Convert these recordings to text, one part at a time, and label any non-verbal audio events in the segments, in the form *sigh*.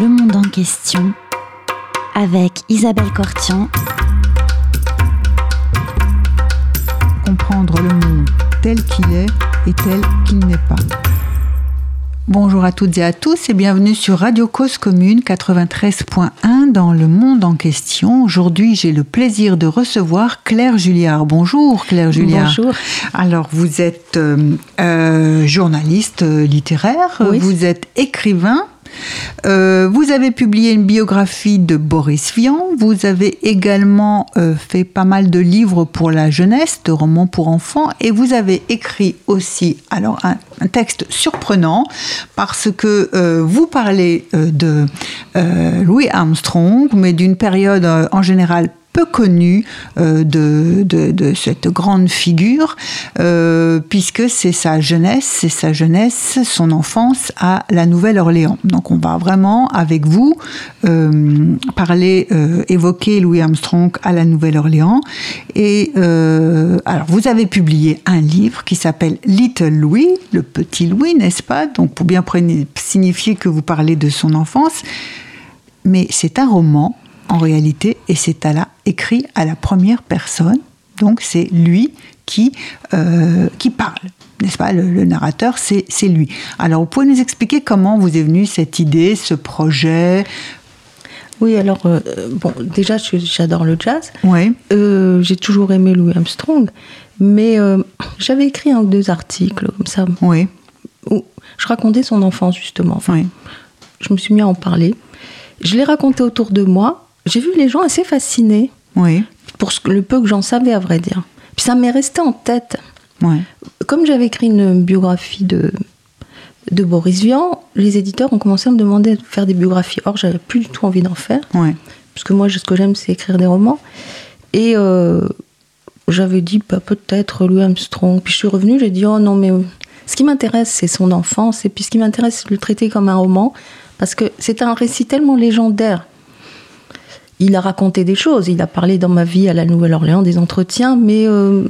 Le monde en question avec Isabelle Cortian. Comprendre le monde tel qu'il est et tel qu'il n'est pas. Bonjour à toutes et à tous et bienvenue sur Radio Cause Commune 93.1 dans le monde en question. Aujourd'hui, j'ai le plaisir de recevoir Claire Julliard. Bonjour Claire Julliard. Bonjour. Alors, vous êtes euh, euh, journaliste littéraire, Oui. vous êtes écrivain. Euh, vous avez publié une biographie de Boris Vian. Vous avez également euh, fait pas mal de livres pour la jeunesse, de romans pour enfants, et vous avez écrit aussi un, texte surprenant parce que euh, vous parlez de Louis Armstrong, mais d'une période en général peu connue euh, de, de, cette grande figure, euh, puisque c'est sa jeunesse, c'est sa jeunesse, son enfance à la Nouvelle-Orléans. Donc on va vraiment, avec vous, euh, parler, évoquer Louis Armstrong à la Nouvelle-Orléans. Et alors vous avez publié un livre qui s'appelle Little Louis, le petit Louis, n'est-ce pas? Donc pour bien signifier que vous parlez de son enfance. Mais c'est un roman en réalité, et c'est à la, écrit à la première personne. Donc c'est lui qui, euh, qui parle, n'est-ce pas? Le, le narrateur, c'est lui. Alors vous pouvez nous expliquer comment vous est venue cette idée, ce projet? Oui, alors, euh, bon, déjà, j'adore le jazz. Oui, Euh, J'ai toujours aimé Louis Armstrong. Mais euh, j'avais écrit un ou deux articles comme ça, oui, où je racontais son enfance, justement. Enfin, oui. je me suis mis à en parler. Je l'ai raconté autour de moi. J'ai vu les gens assez fascinés Oui, pour ce le peu que j'en savais, à vrai dire. Puis ça m'est resté en tête. Comme j'avais écrit une biographie de, de Boris Vian, les éditeurs ont commencé à me demander de faire des biographies. Or, j'avais plus du tout envie d'en faire. parce que moi, ce que j'aime, c'est écrire des romans. Et euh, j'avais dit bah, peut-être Louis Armstrong. Puis je suis revenue, j'ai dit oh non, mais ce qui m'intéresse, c'est son enfance. Et puis ce qui m'intéresse, c'est de le traiter comme un roman, parce que c'est un récit tellement légendaire. Il a raconté des choses, il a parlé dans ma vie à la Nouvelle-Orléans des entretiens, mais euh,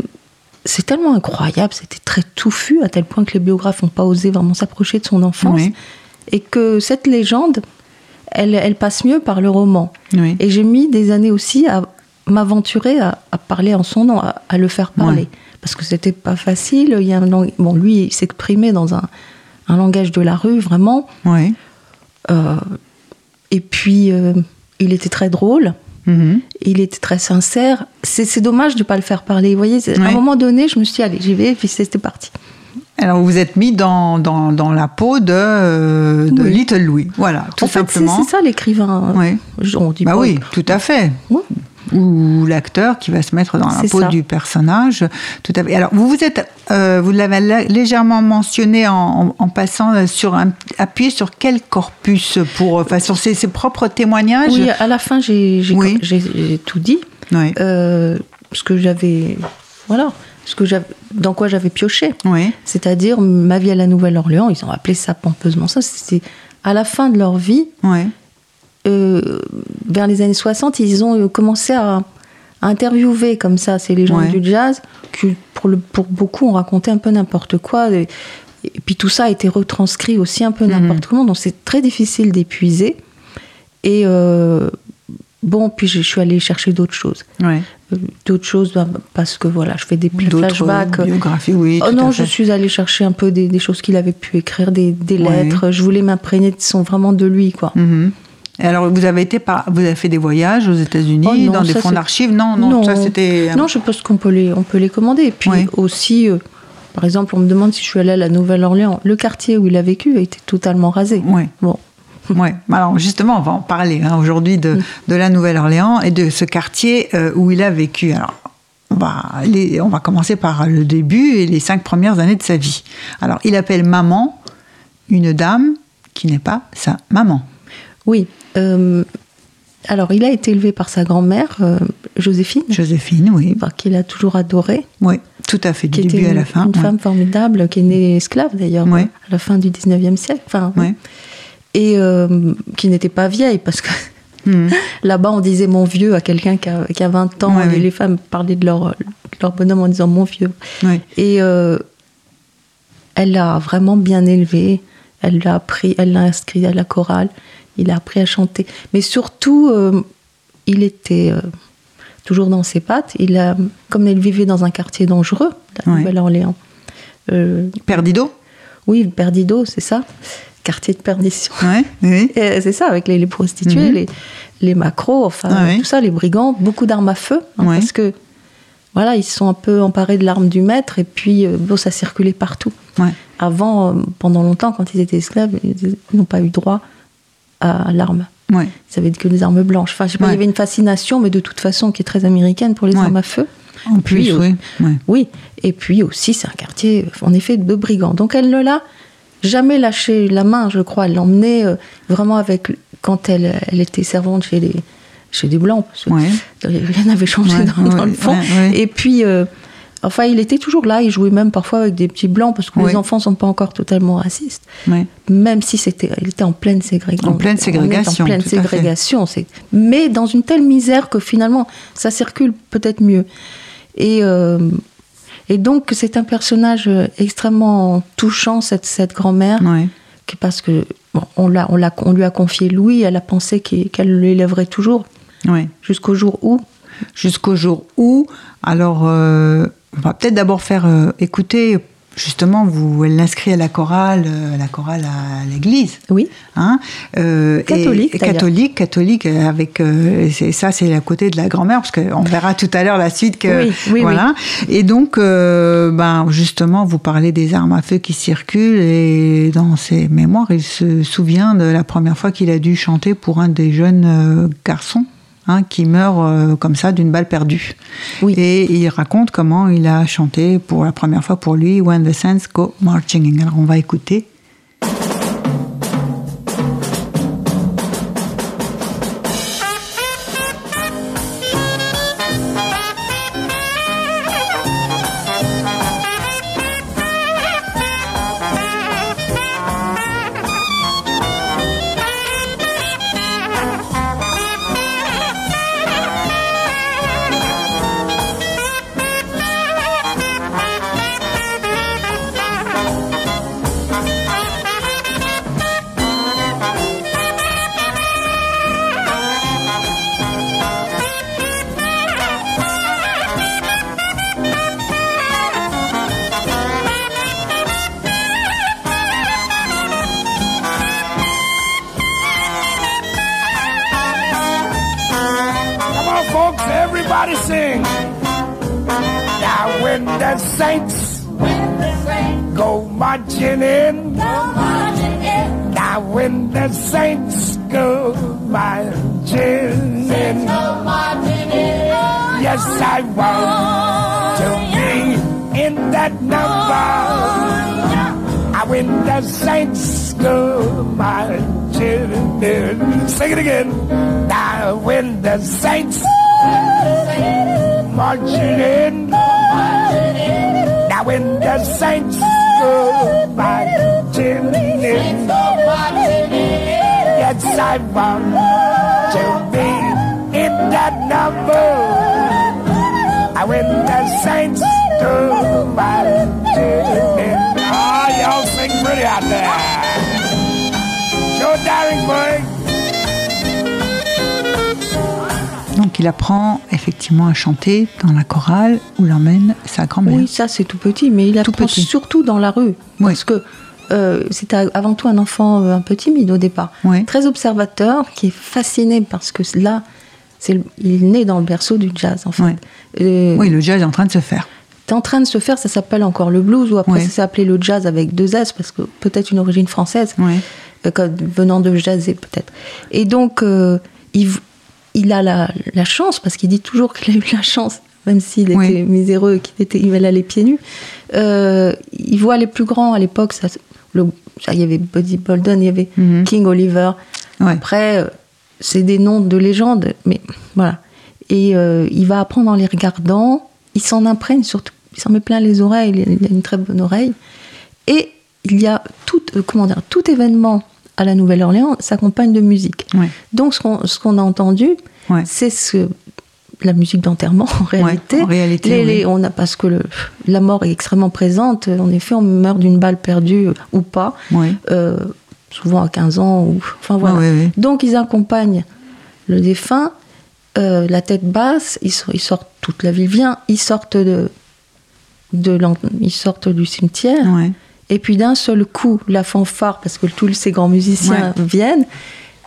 c'est tellement incroyable, c'était très touffu, à tel point que les biographes n'ont pas osé vraiment s'approcher de son enfance. Oui. Et que cette légende, elle, elle passe mieux par le roman. oui. Et j'ai mis des années aussi à m'aventurer à, à parler en son nom, à, à le faire parler. Ouais. Parce que c'était pas facile. Il y a un lang- bon, lui, il s'exprimait dans un, un langage de la rue, vraiment. Euh, et puis, euh, il était très drôle. Mhm. Il était très sincère. C'est c'est dommage de ne pas le faire parler. Vous voyez, à un moment donné, je me suis dit, allez, j'y vais, et puis c'était parti. Alors vous vous êtes mis dans, dans, dans la peau de, euh, de Oui. Little Louis, voilà, tout en fait, c'est simplement. c'est ça l'écrivain. Oui. On dit Bah pas- oui, tout à fait. Ou l'acteur qui va se mettre dans la peau ça. du personnage. Tout à fait. Alors, vous vous êtes, euh, vous l'avez la- légèrement mentionné en, en- en passant sur un, appuyé sur quel corpus pour, enfin, sur ses, ses propres témoignages? Oui, à la fin, j'ai Oui. tout dit. Oui. Euh, ce que j'avais. Voilà. Ce que j'avais, dans quoi j'avais pioché. Oui. C'est-à-dire ma vie à la Nouvelle-Orléans, ils ont appelé ça pompeusement ça. C'était à la fin de leur vie, Oui. Euh, vers les années 60, ils ont euh, commencé à, à interviewer comme ça ces légendes Ouais. du jazz, qui pour, le, pour beaucoup ont raconté un peu n'importe quoi. Et, et puis tout ça a été retranscrit aussi un peu Mhm. n'importe comment, donc c'est très difficile d'épuiser. Et euh, bon, puis je, je suis allée chercher d'autres choses. Euh, D'autres choses, bah, parce que voilà, je fais des flashbacks. biographies, oui. Oh non, je suis allée chercher un peu des, des choses qu'il avait pu écrire, des, des Ouais. lettres. Je voulais m'imprégner de son vraiment de lui, quoi. Mhm. Alors, vous avez été par, vous avez fait des voyages aux États-Unis, Oh dans des fonds d'archives Non, non, ça c'était. Non, je pense qu'on peut les, on peut les commander. Et puis aussi, euh, par exemple, on me demande si je suis allée à la Nouvelle-Orléans. Le quartier où il a vécu a été totalement rasé. Oui. Bon, Ouais. Alors justement, on va en parler hein, aujourd'hui de, Mm. de la Nouvelle-Orléans et de ce quartier euh, où il a vécu. Alors, on va, on va commencer par le début et les cinq premières années de sa vie. Alors, il appelle maman une dame qui n'est pas sa maman. oui. Euh, alors, il a été élevé par sa grand-mère, euh, Joséphine, Joséphine, oui. qu'il a toujours adorée. Oui, tout à fait, du qui était début à une, la fin. une ouais. femme formidable, qui est née esclave d'ailleurs, Ouais. à la fin du 19e siècle. Enfin, Ouais. Et euh, qui n'était pas vieille, parce que Mhm. *laughs* là-bas, on disait mon vieux à quelqu'un qui a, qui a 20 ans, et les femmes parlaient de leur, de leur bonhomme en disant mon vieux. Et euh, elle l'a vraiment bien élevé. Elle l'a appris, elle l'a inscrit à la chorale. Il a appris à chanter. Mais surtout, euh, il était euh, toujours dans ses pattes. Il a, comme il vivait dans un quartier dangereux, la Ouais. Nouvelle-Orléans. euh, Perdido oui, Perdido, c'est ça Quartier de perdition. Ouais, oui. *laughs* Euh, C'est ça, avec les, les prostituées, Mhm. les, les macros, enfin, ouais. tout ça, les brigands, beaucoup d'armes à feu, hein, parce que, voilà, ils se sont un peu emparés de l'arme du maître, et puis, bon, ça circulait partout. Avant, pendant longtemps, quand ils étaient esclaves, ils n'ont pas eu droit à l'arme. Ouais. Ils avaient que des armes blanches. Enfin, je sais pas, Ouais. il y avait une fascination, mais de toute façon, qui est très américaine pour les Ouais. armes à feu. En plus, Puis, oui. Oui, et puis aussi, c'est un quartier, en effet, de brigands. Donc elle ne l'a jamais lâché la main, je crois. Elle l'emmenait euh, vraiment avec. Quand elle, elle était servante chez les, chez des Blancs, parce que Ouais. rien n'avait changé dans, le fond. Et puis, euh, enfin, il était toujours là. Il jouait même parfois avec des petits Blancs, parce que les enfants ne sont pas encore totalement racistes. Même si c'était, il était en pleine ségrégation. En pleine ségrégation, En pleine ségrégation. Mais dans une telle misère que finalement, ça circule peut-être mieux. Et, euh, et donc, c'est un personnage extrêmement touchant, cette, cette grand-mère, qui- parce que bon, on, l'a, on, l'a, on lui a confié Louis, elle a pensé qu'elle l'élèverait toujours, jusqu'au jour où. Jusqu'au jour où, alors, euh, on va peut-être d'abord faire euh, écouter, justement, vous, elle l'inscrit à la chorale, euh, à la chorale à l'église. Oui, Hein, euh, Catholique, et- catholique, catholique, avec euh, ça, c'est à côté de la grand-mère, parce qu'on verra tout à l'heure la suite que Oui, oui, voilà. Et donc, ben justement, vous parlez des armes à feu qui circulent, et dans ses mémoires, il se souvient de la première fois qu'il a dû chanter pour un des jeunes garçons. Hein, qui meurt euh, comme ça d'une balle perdue. Oui. Et il raconte comment il a chanté pour la première fois pour lui When the Saints Go Marching In. Alors on va écouter. Be in that number. I when the saints go marching in. Sing it again. Now when the saints marching in. Now when the saints go marching in. Yes, I want to be in that number. I when the saints go marching in. Ah, y'all sing pretty out there. Joe Daringburg. Donc il apprend effectivement à chanter dans la chorale où l'emmène sa grand-mère. Oui, ça c'est tout petit, mais il Tout apprend petit. surtout dans la rue. Oui. Parce que euh, c'était avant tout un enfant euh, un peu timide au départ. Oui. Très observateur, qui est fasciné parce que là, c'est le- il est né dans le berceau du jazz en fait. Oui. Euh, Oui, le jazz est en train de se faire. En train de se faire, ça s'appelle encore le blues, ou après ça s'est appelé le jazz avec deux S, parce que peut-être une origine française, euh, comme venant de jazzer peut-être. Et donc, euh, il, a la, la chance, parce qu'il dit toujours qu'il a eu la chance, même s'il Oui. était miséreux, qu'il était, il allait pieds nus. Euh, il voit les plus grands à l'époque, ça, le- ça, il y avait Buddy Bolden, il y avait Mhm. King Oliver. Ouais. Après, c'est des noms de légende, mais voilà. Et il va apprendre en les regardant, il s'en imprègne surtout, il s'en met plein les oreilles, il a une très bonne oreille. Et il y a tout, euh, comment dire, tout événement à la Nouvelle-Orléans s'accompagne de musique. Ouais. Donc ce qu'on ce qu'on a entendu, Ouais. c'est ce, la musique d'enterrement *laughs* en réalité. en réalité, Les- oui. les- on a, parce que le- la mort est extrêmement présente. En effet, on meurt d'une balle perdue euh, ou pas. Euh, souvent à 15 ans. Ou, enfin voilà. Oui, oui. Donc ils accompagnent le défunt, euh, la tête basse, ils sortent, toute la ville vient, ils sortent, de, de ils sortent du cimetière, Ouais. et puis d'un seul coup, la fanfare, parce que tous ces grands musiciens viennent,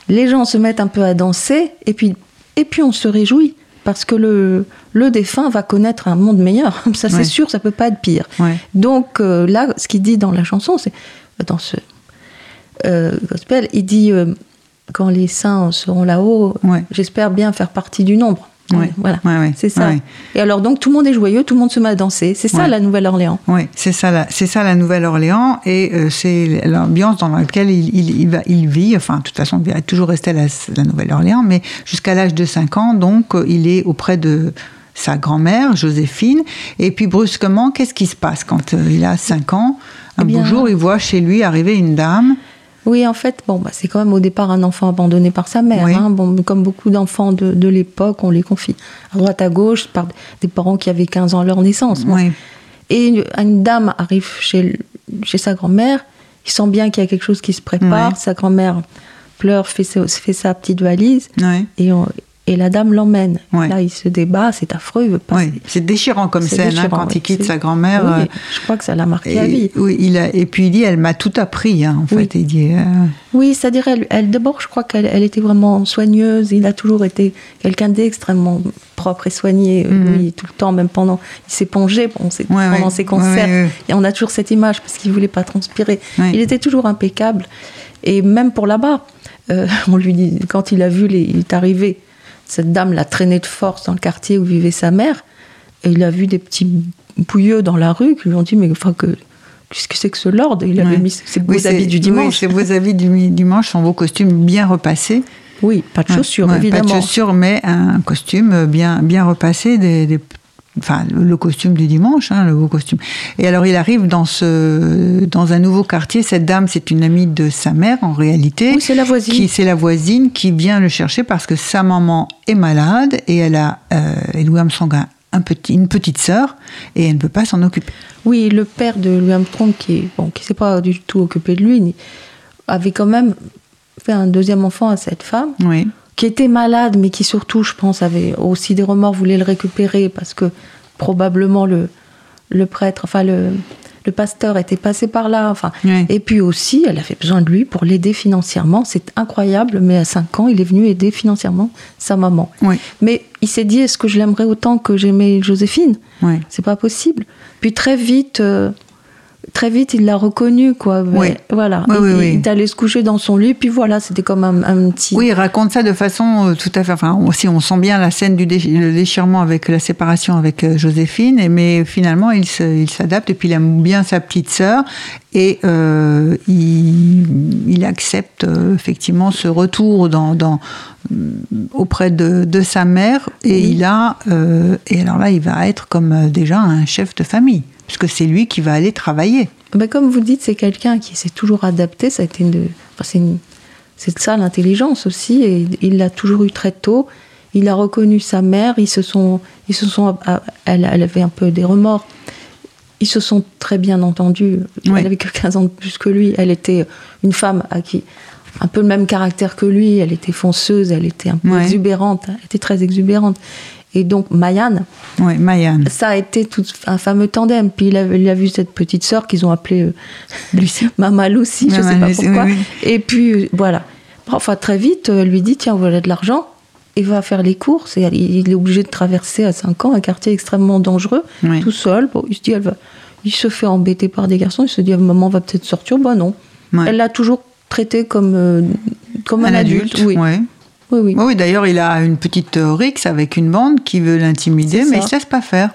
les gens se mettent un peu à danser, et puis, et puis on se réjouit, parce que le, le défunt va connaître un monde meilleur. *laughs* Ça c'est Ouais. sûr, ça peut pas être pire. Donc euh, là, ce qu'il dit dans la chanson, c'est dans ce euh, gospel, il dit euh, quand les saints seront là-haut, Ouais. j'espère bien faire partie du nombre. Ouais. Voilà, Ouais, ouais. c'est ça. Et alors donc tout le monde est joyeux, tout le monde se met à danser. C'est ça la Nouvelle-Orléans. Oui, c'est ça, la- c'est ça la Nouvelle-Orléans et euh, c'est l'ambiance dans laquelle il, il, il va, il vit. Enfin, de toute façon, il va toujours rester à la, la Nouvelle-Orléans, mais jusqu'à l'âge de 5 ans, donc euh, il est auprès de sa grand-mère, Joséphine. Et puis brusquement, qu'est-ce qui se passe quand euh, il a 5 ans? Un Eh bien- beau jour, il voit chez lui arriver une dame. Oui, en fait, bon, bah, c'est quand même au départ un enfant abandonné par sa mère. Oui. hein. Bon, comme beaucoup d'enfants de, de l'époque, on les confie à droite à gauche par des parents qui avaient 15 ans à leur naissance. Oui, Et une, une dame arrive chez, chez sa grand-mère, il sent bien qu'il y a quelque chose qui se prépare, sa grand-mère pleure, fait, fait sa petite valise, et, on- et la dame l'emmène. Ouais. Là, il se débat, c'est affreux, il veut pas... C'est déchirant comme scène hein, quand il quitte sa grand-mère. Oui, euh, je crois que ça l'a marqué à vie. et, oui, il a, et puis il dit, elle m'a tout appris, hein, en Oui. fait. Il dit, euh, Oui, c'est-à-dire, elle, elle- d'abord, je crois qu'elle elle était vraiment soigneuse. Il a toujours été quelqu'un d'extrêmement propre et soigné. Mhm. Lui, tout le temps, même pendant. Il s'épongeait bon, Ouais, pendant ses concerts. Et on a toujours cette image parce qu'il voulait pas transpirer. Il était toujours impeccable. Et même pour là-bas, euh, *laughs* on lui dit, quand il a vu, les, il est arrivé, cette dame l'a traîné de force dans le quartier où vivait sa mère. Et il a vu des petits bouilleux dans la rue qui lui ont dit, mais enfin, que. Qu'est-ce que c'est que ce lord? Il avait Ouais. mis ses beaux Oui, habits du oui, dimanche. ses beaux habits du dimanche sont beaux costumes bien repassés. Oui, pas de chaussures, ouais, évidemment. Pas de chaussures, mais un costume bien, bien repassé. Des, des- enfin, le costume du dimanche, hein, le beau costume. Et alors, il arrive dans, ce, dans un nouveau quartier. Cette dame, c'est une amie de sa mère, en réalité. Oui, c'est la voisine. Qui, c'est la voisine qui vient le chercher parce que sa maman est malade et elle a, euh, et Louis Armstrong a un petit, une petite sœur et elle ne peut pas s'en occuper. Oui, le père de Louis Armstrong, qui est bon, qui s'est pas du tout occupé de lui, avait quand même fait un deuxième enfant à cette femme, Oui. Qui était malade, mais qui surtout, je pense, avait aussi des remords, voulait le récupérer parce que probablement le, le prêtre, enfin le, le pasteur était passé par là. Enfin, Oui. Et puis aussi, elle avait besoin de lui pour l'aider financièrement. C'est incroyable, mais à 5 ans, il est venu aider financièrement sa maman. Oui. Mais il s'est dit, est-ce que je l'aimerais autant que j'aimais Joséphine? Oui. c'est pas possible. Puis très vite, euh, très vite, il l'a reconnu, quoi. Mais Oui. Voilà. Oui, il, oui, il oui. est allé se coucher dans son lit, puis voilà, c'était comme un, un petit. Oui, il raconte ça de façon euh, tout à fait. Enfin, aussi, on sent bien la scène du le déchirement avec la séparation avec euh, Joséphine, et, mais finalement, il s'adapte et puis il aime bien sa petite sœur et euh, il, il accepte euh, effectivement ce retour dans, dans, auprès de, de sa mère et il a euh, et alors là, il va être comme déjà un chef de famille puisque c'est lui qui va aller travailler. Ben, comme vous dites, c'est quelqu'un qui s'est toujours adapté. Ça a été une, enfin, c'est une- c'est ça l'intelligence aussi, et il l'a toujours eu très tôt. Il a reconnu sa mère. Ils se sont, ils se sont, ah, elle, elle avait un peu des remords. Ils se sont très bien entendus. Oui. Elle avait que 15 ans de plus que lui. Elle était une femme à qui un peu le même caractère que lui. Elle était fonceuse, elle était un peu Ouais. exubérante. Elle était très exubérante. Et donc Oui, Mayanne. ça a été tout un fameux tandem. Puis il a, il a vu cette petite sœur qu'ils ont appelée euh, Lucie. *laughs* Mama Lucie, je Mama sais pas Lucie, pourquoi. oui, Et puis euh, voilà. Enfin très vite, euh, elle lui dit tiens voilà de l'argent. Et va faire les courses. Et il est obligé de traverser à 5 ans un quartier extrêmement dangereux, Oui. tout seul. Bon, il se dit elle va, il se fait embêter par des garçons. Il se dit maman va peut-être sortir. Bah non. Elle l'a toujours traité comme euh, comme un, adulte. Oui. Oui, oui. Oui, d'ailleurs, il a une petite euh, rixe avec une bande qui veut l'intimider, mais il ne se laisse pas faire.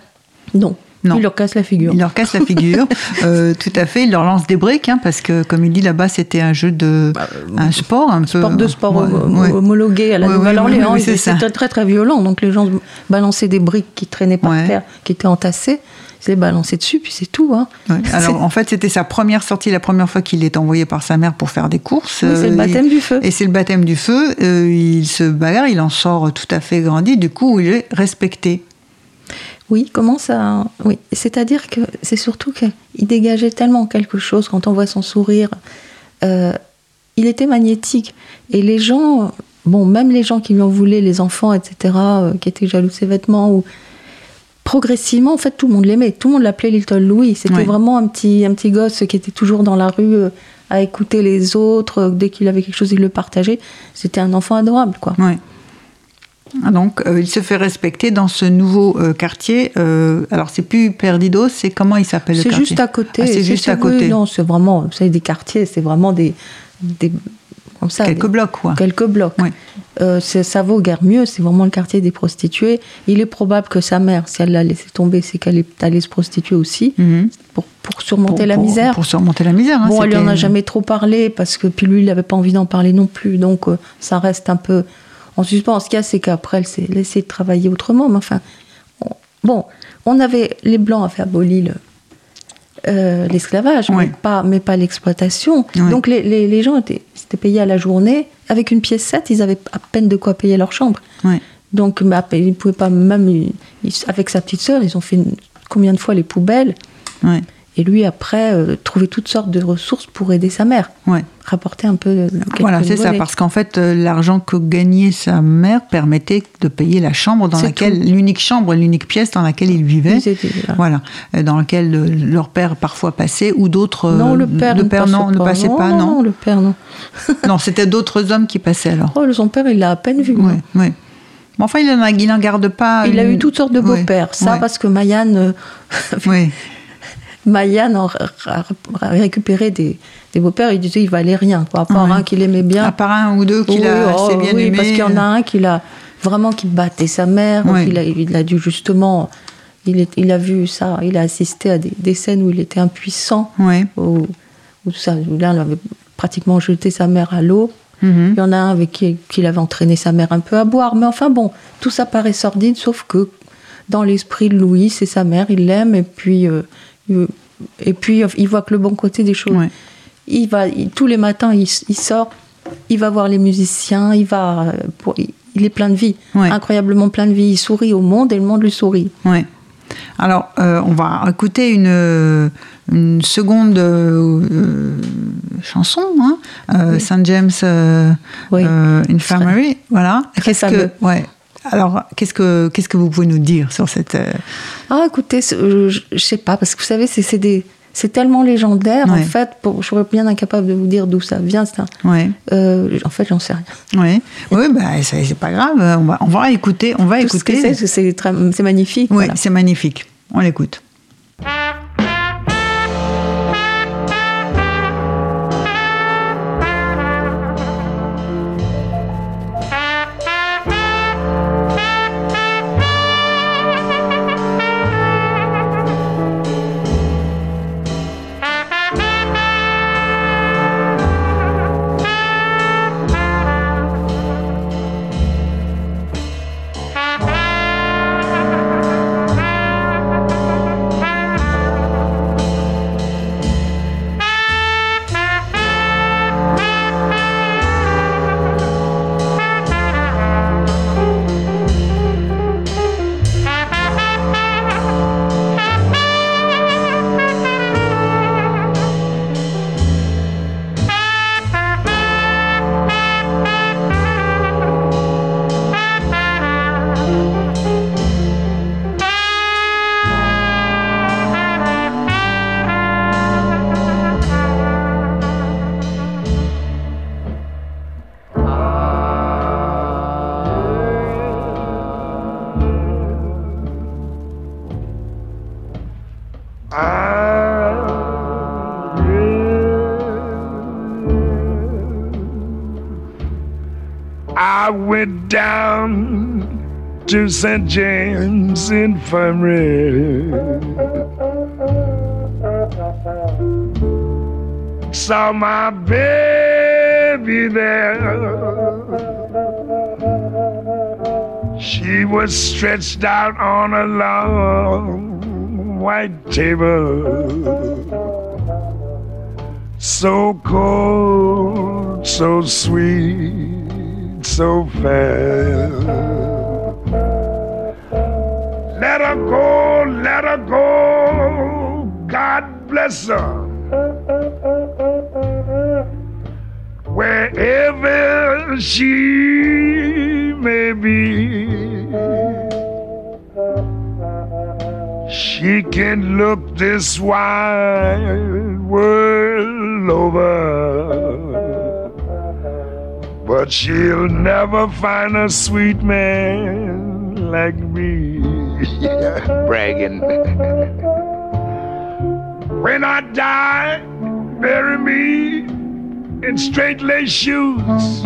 Non. Non. Il leur casse la figure. Il leur casse la figure. *laughs* Euh, tout à fait, il leur lance des briques, hein, parce que, comme il dit là-bas, c'était un jeu de. un sport un peu. Bah, sport de sport Ouais, homo- ouais. homologué à la Ouais, Nouvelle-Orléans. C'était très très violent. Donc les gens balançaient des briques qui traînaient par terre, qui étaient entassées. Ils se les balançaient dessus, puis c'est tout. Hein. Ouais. *laughs* Alors, en fait, c'était sa première sortie, la première fois qu'il est envoyé par sa mère pour faire des courses. Oui, c'est le Euh, baptême il- du feu. Et c'est le baptême du feu. Euh, il se bagarre, il en sort tout à fait grandi. Du coup, il est respecté. Oui, comment ça Oui, c'est-à-dire que c'est surtout qu'il dégageait tellement quelque chose quand on voit son sourire. Euh, il était magnétique. Et les gens, bon, même les gens qui lui en voulaient, les enfants, etc., euh, qui étaient jaloux de ses vêtements, ou progressivement, en fait, tout le monde l'aimait. Tout le monde l'appelait Little Louis. C'était vraiment un petit, un petit gosse qui était toujours dans la rue euh, à écouter les autres. Euh, Dès qu'il avait quelque chose, il le partageait. C'était un enfant adorable, quoi. Ouais. Ah, Donc, euh, il se fait respecter dans ce nouveau euh, quartier. euh, alors, c'est plus Perdidos, c'est comment il s'appelle le C'est juste à côté. Ah, c'est juste à côté. non, c'est vraiment, vous savez, des quartiers, c'est vraiment des, des comme ça, Quelques blocs, quoi. quelques blocs. Euh, ça vaut guère mieux, c'est vraiment le quartier des prostituées. Il est probable que sa mère, si elle l'a laissé tomber, c'est qu'elle est allée se prostituer aussi Mhm. pour, pour surmonter Pour- la pour- misère. Pour surmonter la misère. hein, bon, elle lui en c'était- a jamais trop parlé parce que puis lui, il n'avait pas envie d'en parler non plus, donc euh, ça reste un peu en suspens. Ce qu'il y a, c'est qu'après, elle s'est laissée travailler autrement. Mais enfin, on- bon, on avait les blancs avaient aboli le- euh, l'esclavage, Ouais. mais pas, mais pas l'exploitation. Ouais. Donc les, les- les gens étaient, payés à la journée. Avec une pièce 7, ils avaient à peine de quoi payer leur chambre. Ouais. Donc bah, ils ne pouvaient pas, même ils- avec sa petite sœur, ils ont fait une- combien de fois les poubelles. Et lui, après, euh, trouver toutes sortes de ressources pour aider sa mère. Ouais. Rapporter un peu. de- quelques Voilà, c'est ça, parce qu'en fait, euh, l'argent que gagnait sa mère permettait de payer la chambre dans laquelle, l'unique chambre, l'unique pièce dans laquelle ils vivaient. Ils étaient là. Voilà, euh, dans laquelle euh, leur père parfois passait ou d'autres. euh, Non, le père, le ne père passait non, ne passait pas, non, non. le père, non. *laughs* Non, c'était d'autres hommes qui passaient alors. Oh, son père, il l'a à peine vu. Ouais, ouais. Mais enfin, il n'en garde pas. Il a eu toutes sortes de Ouais, beaux-pères. Ça, ouais, parce que Mayanne, euh, ouais. *laughs* Mayanne en a a récupéré des, des beaux-pères. Il disait, il valait rien, quoi, à part un qu'il aimait bien. À part un ou deux qu'il Oui, a oh, assez bien oui, aimé. parce qu'il y en a un qui l'a vraiment qui battait sa mère. Il, a, il a dû justement. Il, est- il a vu ça, il a assisté à des, des scènes où il était impuissant, Ouais. où, où ça, où là, il avait pratiquement jeté sa mère à l'eau. Mhm. Il y en a un avec qui, qui il avait entraîné sa mère un peu à boire. Mais enfin bon, tout ça paraît sordide, sauf que dans l'esprit de Louis, c'est sa mère, il l'aime, et puis, euh, et puis il voit que le bon côté des choses. Ouais. Il va, il- tous les matins, il, il sort, il va voir les musiciens, il va, pour- il, est plein de vie, Ouais. incroyablement plein de vie. Il sourit au monde et le monde lui sourit. Ouais. Alors, euh, on va écouter une, une seconde euh, chanson, hein, euh, St. James Oui. Infirmary. Voilà. Qu'est-ce que, ouais. Alors, qu'est-ce que, qu'est-ce que vous pouvez nous dire sur cette. euh, Ah, écoutez, c'est- euh, je, je sais pas, parce que vous savez, c'est c'est des. C'est tellement légendaire, Ouais. en fait, pour, je serais bien incapable de vous dire d'où ça vient. c'est un- Ouais. euh, en fait, j'en sais rien. Ouais. Oui, bah, c'est c'est pas grave. On va, on va écouter. On va Tout ce que écouter. c'est, c'est très- c'est magnifique. Oui, voilà. c'est magnifique. On l'écoute. To St. James Infirmary. Saw my baby there. She was stretched out on a long white table. So cold, so sweet, so fair. Go, let her go. God bless her. wherever she may be. She can look this wide world over, but she'll never find a sweet man like me. *laughs* Bragging. when I die, bury me in straight lace shoes.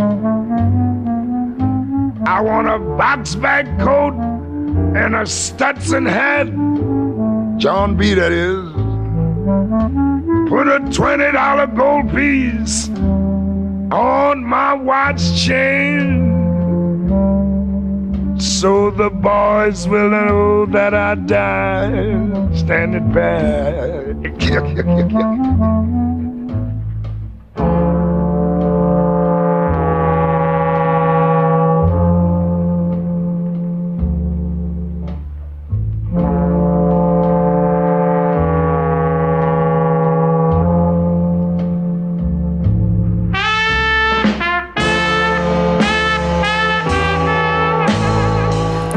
I want a box bag coat and a Stetson hat. John B. That is. Put a twenty dollar gold piece on my watch chain. So the boys will know that I died standing back. *laughs*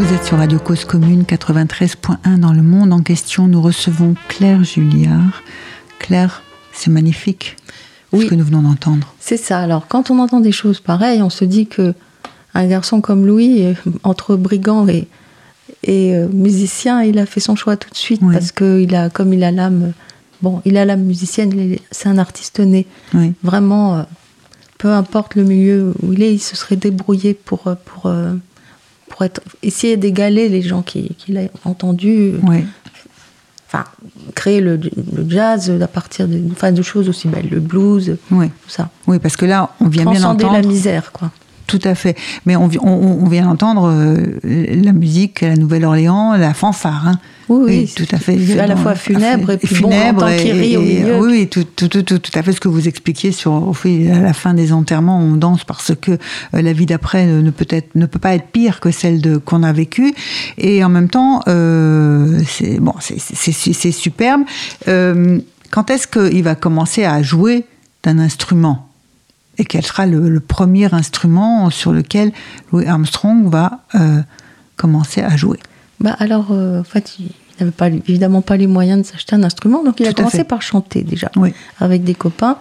Vous êtes sur Radio Cause Commune 93.1 dans le monde en question. Nous recevons Claire Julliard. Claire, c'est magnifique Oui. ce que nous venons d'entendre. C'est ça. Alors, quand on entend des choses pareilles, on se dit que un garçon comme Louis, euh, entre brigand et, et euh, musicien, il a fait son choix tout de suite Oui. parce que il a, comme il a l'âme, bon, il a l'âme musicienne. C'est un artiste né. Oui. Vraiment, euh, peu importe le milieu où il est, il se serait débrouillé pour pour pour être essayer d'égaler les gens qui qu'il a entendus. Oui. Enfin, créer le, le jazz à partir de, enfin, de choses aussi belles, le blues, tout ça. Oui, parce que là, on vient bien d'entendre. la misère, quoi. Tout à fait. Mais on, vi- on- on vient d'entendre euh, la musique à la Nouvelle-Orléans, la fanfare. hein. Oui, oui, tout à fait. à la fois funèbre et puis bon, funèbre entend qu'il rit au milieu. Oui, tout, tout, tout, tout, à fait ce que vous expliquiez sur au fait, à la fin des enterrements, on danse parce que euh, la vie d'après ne peut être, ne peut pas être pire que celle de qu'on a vécue. Et en même temps, euh, c'est bon, c'est- superbe. Euh, quand est-ce qu'il va commencer à jouer d'un instrument? Et quel sera le, le premier instrument sur lequel Louis Armstrong va euh, commencer à jouer? Bah alors, euh, en fait, il n'avait pas, évidemment pas les moyens de s'acheter un instrument, donc il a Tout commencé fait. par chanter déjà. Oui. Avec des copains,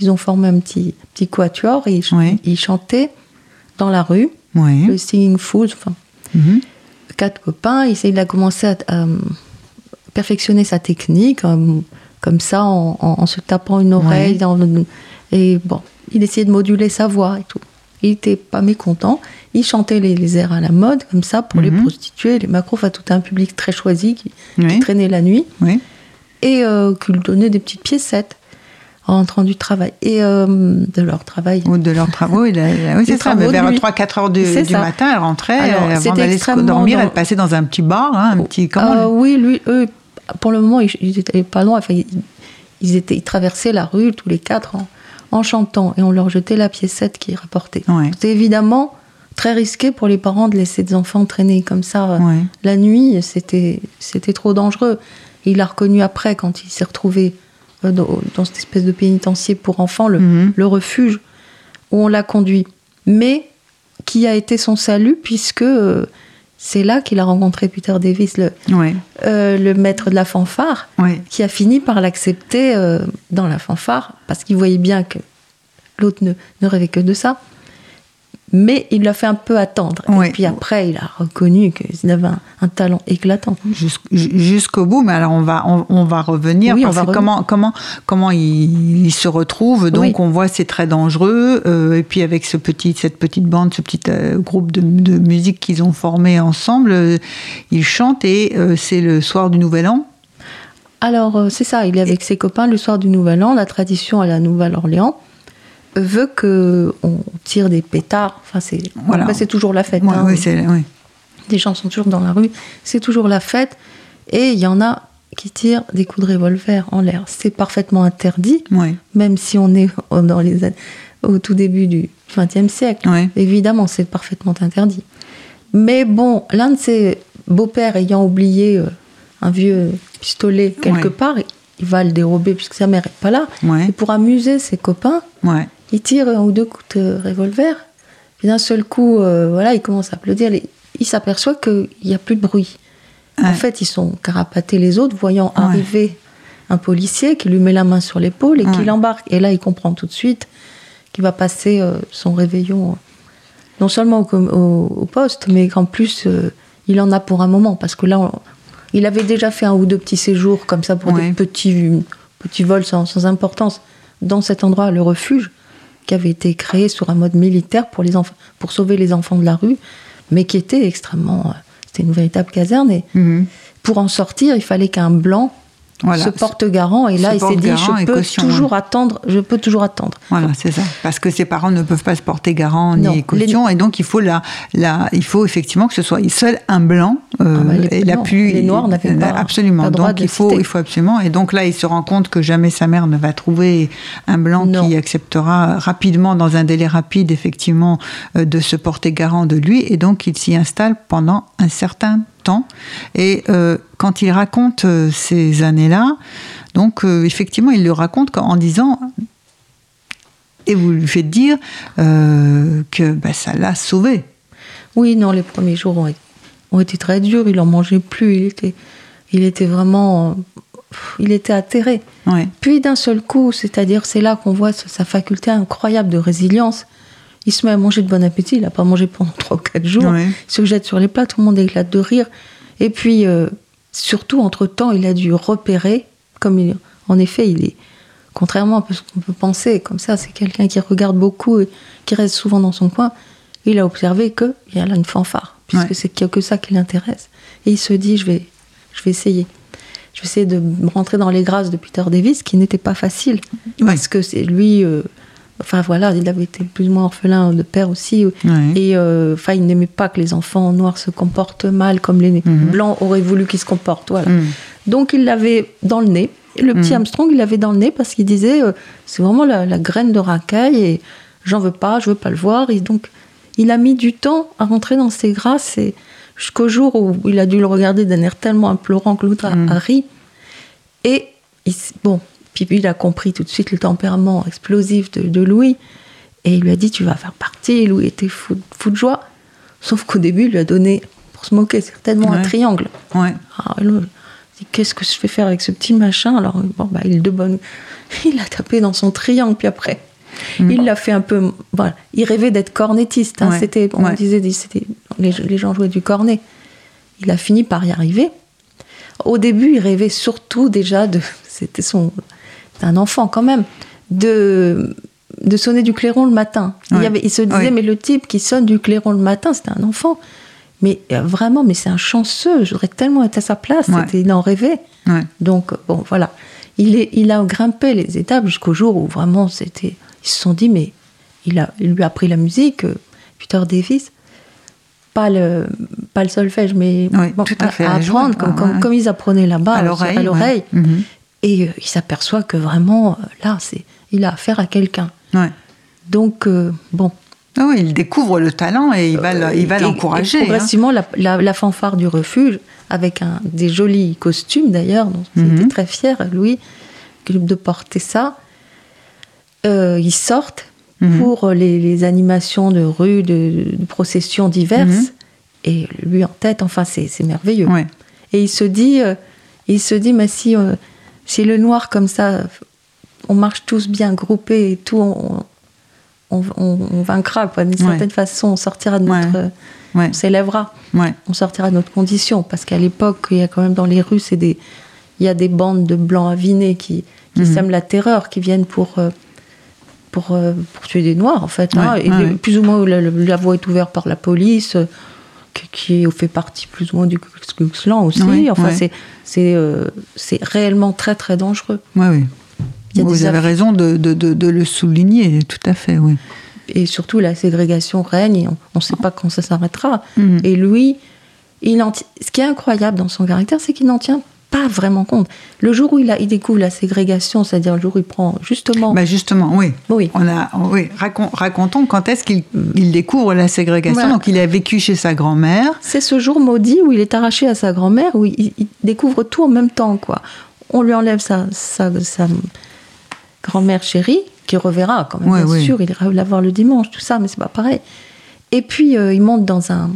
ils ont formé un petit, petit quatuor et ils, Oui. ils chantaient dans la rue, Oui. le Singing Fools, enfin, Mhm. quatre copains. Il, a commencé à, à, euh, perfectionner sa technique, euh, comme ça, en, en- en se tapant une oreille. et bon, il essayait de moduler sa voix et tout. Il était pas mécontent. Il chantait les, les airs à la mode, comme ça, pour les Mhm. prostituées, les macros, enfin, tout un public très choisi qui, traînait la nuit Oui. et euh, qui lui donnait des petites piécettes en rentrant du travail et euh, de leur travail. Ou de leur travaux. Oui, la- la- oui, c'est ça. Mais vers nuit. 3-4 heures du, matin, elle rentrait. Alors, euh, avant d'aller dormir, dans- elle passait dans un petit bar, hein, un petit. Comment Euh, oui, lui, eux, pour le moment, ils, ils étaient pas loin. Enfin, ils, étaient, ils traversaient la rue tous les quatre en, en chantant et on leur jetait la piécette qui rapportait. Ouais. Évidemment très risqué pour les parents de laisser des enfants traîner comme ça euh, Ouais. la nuit. C'était, c'était trop dangereux. Il l'a reconnu après quand il s'est retrouvé euh, dans, dans cette espèce de pénitencier pour enfants, le, Mhm. le refuge où on l'a conduit. Mais qui a été son salut puisque euh, c'est là qu'il a rencontré Peter Davis, le, euh, le maître de la fanfare, qui a fini par l'accepter euh, dans la fanfare, parce qu'il voyait bien que l'autre ne, ne rêvait que de ça. Mais il l'a fait un peu attendre. Ouais. Et puis après, il a reconnu qu'il avait un, un talent éclatant. Jus- Jusqu'au bout, mais alors on va on, on va revenir Oui, on va que revenir. comment comment comment il, il se retrouve donc Oui. on voit c'est très dangereux euh, et puis avec ce petit cette petite bande ce petit euh, groupe de, de musique qu'ils ont formé ensemble euh, ils chantent et euh, c'est le soir du Nouvel An Alors, c'est ça, il est avec ses copains le soir du Nouvel An. La tradition à la Nouvelle-Orléans veut que on tire des pétards. Enfin, c'est Voilà. c'est toujours la fête. Ouais, hein. gens sont toujours dans la rue, c'est toujours la fête, et il y en a qui tirent des coups de revolver en l'air. C'est parfaitement interdit, Ouais. même si on est *laughs* dans les au tout début du XXe siècle. Ouais. Évidemment, c'est parfaitement interdit. Mais bon, l'un de ses beaux-pères ayant oublié euh, un vieux pistolet quelque part, il va le dérober puisque sa mère n'est pas là. Ouais. Et pour amuser ses copains, Ouais. Il tire un ou deux coups de revolver. Puis d'un seul coup, euh, voilà, il commence à applaudir. Il s'aperçoit qu'il n'y a plus de bruit. En fait, ils sont carapatés les autres, voyant Ouais. arriver un policier qui lui met la main sur l'épaule et qui Ouais. l'embarque. Et là, il comprend tout de suite qu'il va passer euh, son réveillon, euh, non seulement au, com- au- au poste, mais qu'en plus, il en a pour un moment. Parce que là, on- il avait déjà fait un ou deux petits séjours comme ça pour des petits, petits vols sans, sans importance dans cet endroit, le refuge, qui avait été créé sur un mode militaire pour, les enfants, pour sauver les enfants de la rue, mais qui était extrêmement. euh, C'était une véritable caserne. Et Mhm. pour en sortir, il fallait qu'un blanc Voilà. se porte garant. Et là, il s'est dit je peux toujours attendre. Je peux toujours attendre. Voilà, c'est ça. Parce que ses parents ne peuvent pas se porter garant Non, ni caution, et donc il faut la, la, il faut effectivement que ce soit seul un blanc. euh, Ah bah, les- et la plus, les Noirs n'avaient pas- absolument. pas droit donc de il faut, citer. il faut absolument. Et donc là, il se rend compte que jamais sa mère ne va trouver un blanc Non. qui acceptera rapidement, dans un délai rapide, effectivement, euh, de se porter garant de lui. Et donc il s'y installe pendant un certain temps. Et euh, quand il raconte euh, ces années-là, donc euh, effectivement, il le raconte en disant et vous lui faites dire que bah, ça l'a sauvé. Oui, non, les premiers jours ont, ont été très durs. Il en mangeait plus. Il était, il était vraiment. Il était atterré. Ouais. Puis d'un seul coup, c'est-à-dire, c'est là qu'on voit sa faculté incroyable de résilience. Il se met à manger de bon appétit. Il n'a pas mangé pendant 3 ou 4 jours. Ouais. Il se jette sur les plats. Tout le monde éclate de rire. Et puis, euh, surtout, entre-temps, il a dû repérer, comme il, en effet, il est, contrairement à ce qu'on peut penser, comme ça, c'est quelqu'un qui regarde beaucoup et qui reste souvent dans son coin. Il a observé qu'il y a là une fanfare, puisque Ouais. c'est que ça qui l'intéresse. Et il se dit, je vais, je vais essayer. Je vais essayer de rentrer dans les grâces de Peter Davis, qui n'était pas facile. Ouais. Parce que c'est lui, euh, enfin voilà, il avait été plus ou moins orphelin de père aussi. Ouais. Et euh, enfin, il n'aimait pas que les enfants noirs se comportent mal comme les Mhm. blancs auraient voulu qu'ils se comportent. Voilà. Mm. Donc il l'avait dans le nez. Le petit Mhm. Armstrong, il l'avait dans le nez parce qu'il disait euh, c'est vraiment la, la graine de racaille et j'en veux pas, je veux pas le voir. Et donc il a mis du temps à rentrer dans ses grâces et jusqu'au jour où il a dû le regarder d'un air tellement implorant que l'autre a- Mhm. a ri. Et il bon, puis il a compris tout de suite le tempérament explosif de, de Louis et il lui a dit tu vas faire partie. Louis était fou, fou de joie. Sauf qu'au début, il lui a donné, pour se moquer, certainement un triangle. Ouais. Ah, là, il dit, qu'est-ce que je fais faire avec ce petit machin? Alors, bon, bah, il, de bonne... *laughs* il a tapé dans son triangle, puis après, il l'a fait un peu. Voilà. Il rêvait d'être cornettiste. hein. Ouais, C'était, on disait, c'était, les, les gens jouaient du cornet. Il a fini par y arriver. Au début, il rêvait surtout déjà de. *laughs* C'était son. Un enfant quand même. De, de sonner du clairon le matin. Il, y Ouais. avait, il se disait, Ouais. mais le type qui sonne du clairon le matin, c'était un enfant. Mais euh, vraiment, mais c'est un chanceux. J'aurais tellement été à sa place. Ouais. Il en rêvait. Donc, bon, voilà. Il, est, il a grimpé les étapes jusqu'au jour où vraiment c'était. Ils se sont dit, mais il, a, il lui a appris la musique, euh, Peter Davis. Pas le, pas le solfège, mais Oui, tout à fait, à jouer, apprendre, comme, ouais, comme, ouais. comme ils apprenaient là-bas, À l'oreille. ouais. Mhm. Et euh, il s'aperçoit que vraiment, euh, là, c'est, il a affaire à quelqu'un. Ouais. Donc, euh, bon. Oui, il découvre le talent et il va, le- il va Euh, l'encourager. hein. progressivement, la, la- la fanfare du refuge, avec un, des jolis costumes d'ailleurs, dont il Mhm. était très fier, Louis, de porter ça. Euh, ils sortent Mhm. pour les, les animations de rue, de, de processions diverses. Mhm. Et lui en tête, enfin, c'est merveilleux. Ouais. Et il se dit, euh, il se dit, mais si, si le noir comme ça, on marche tous bien groupés et tout, on, on, on- on vaincra, quoi. D'une Ouais. certaine façon, on sortira de notre, Ouais. on s'élèvera, on sortira de notre condition. Parce qu'à l'époque, il y a quand même dans les rues, c'est des, il y a des bandes de blancs avinés qui, qui Mhm. sèment la terreur, qui viennent pour, euh, pour, euh, pour tuer des noirs, en fait. hein. Ouais, et ouais. plus ou moins, la, la voie est ouverte par la police. Qui- fait partie plus ou moins du Ku Klux Klan aussi. Oui, enfin, ouais. c'est euh, réellement très très dangereux. Oui. Vous avez raison de, de, de, de le souligner, tout à fait, oui. Et surtout, la ségrégation règne on ne sait pas quand ça s'arrêtera. Mhm. Et lui, il en ce qui est incroyable dans son caractère, c'est qu'il n'en tient pas vraiment compte. Le jour où il, a, il découvre la ségrégation, c'est-à-dire le jour où il prend justement. Bah justement, oui. oui. On a, oui. Racon- racontons quand est-ce qu'il il découvre la ségrégation. Voilà. Donc, il a vécu chez sa grand-mère. C'est ce jour maudit où il est arraché à sa grand-mère, où il, il découvre tout en même temps, quoi. On lui enlève sa, sa, sa- grand-mère chérie, qui reverra quand même, bien sûr, il ira la voir le dimanche, tout ça, mais c'est pas pareil. Et puis, euh, il monte dans un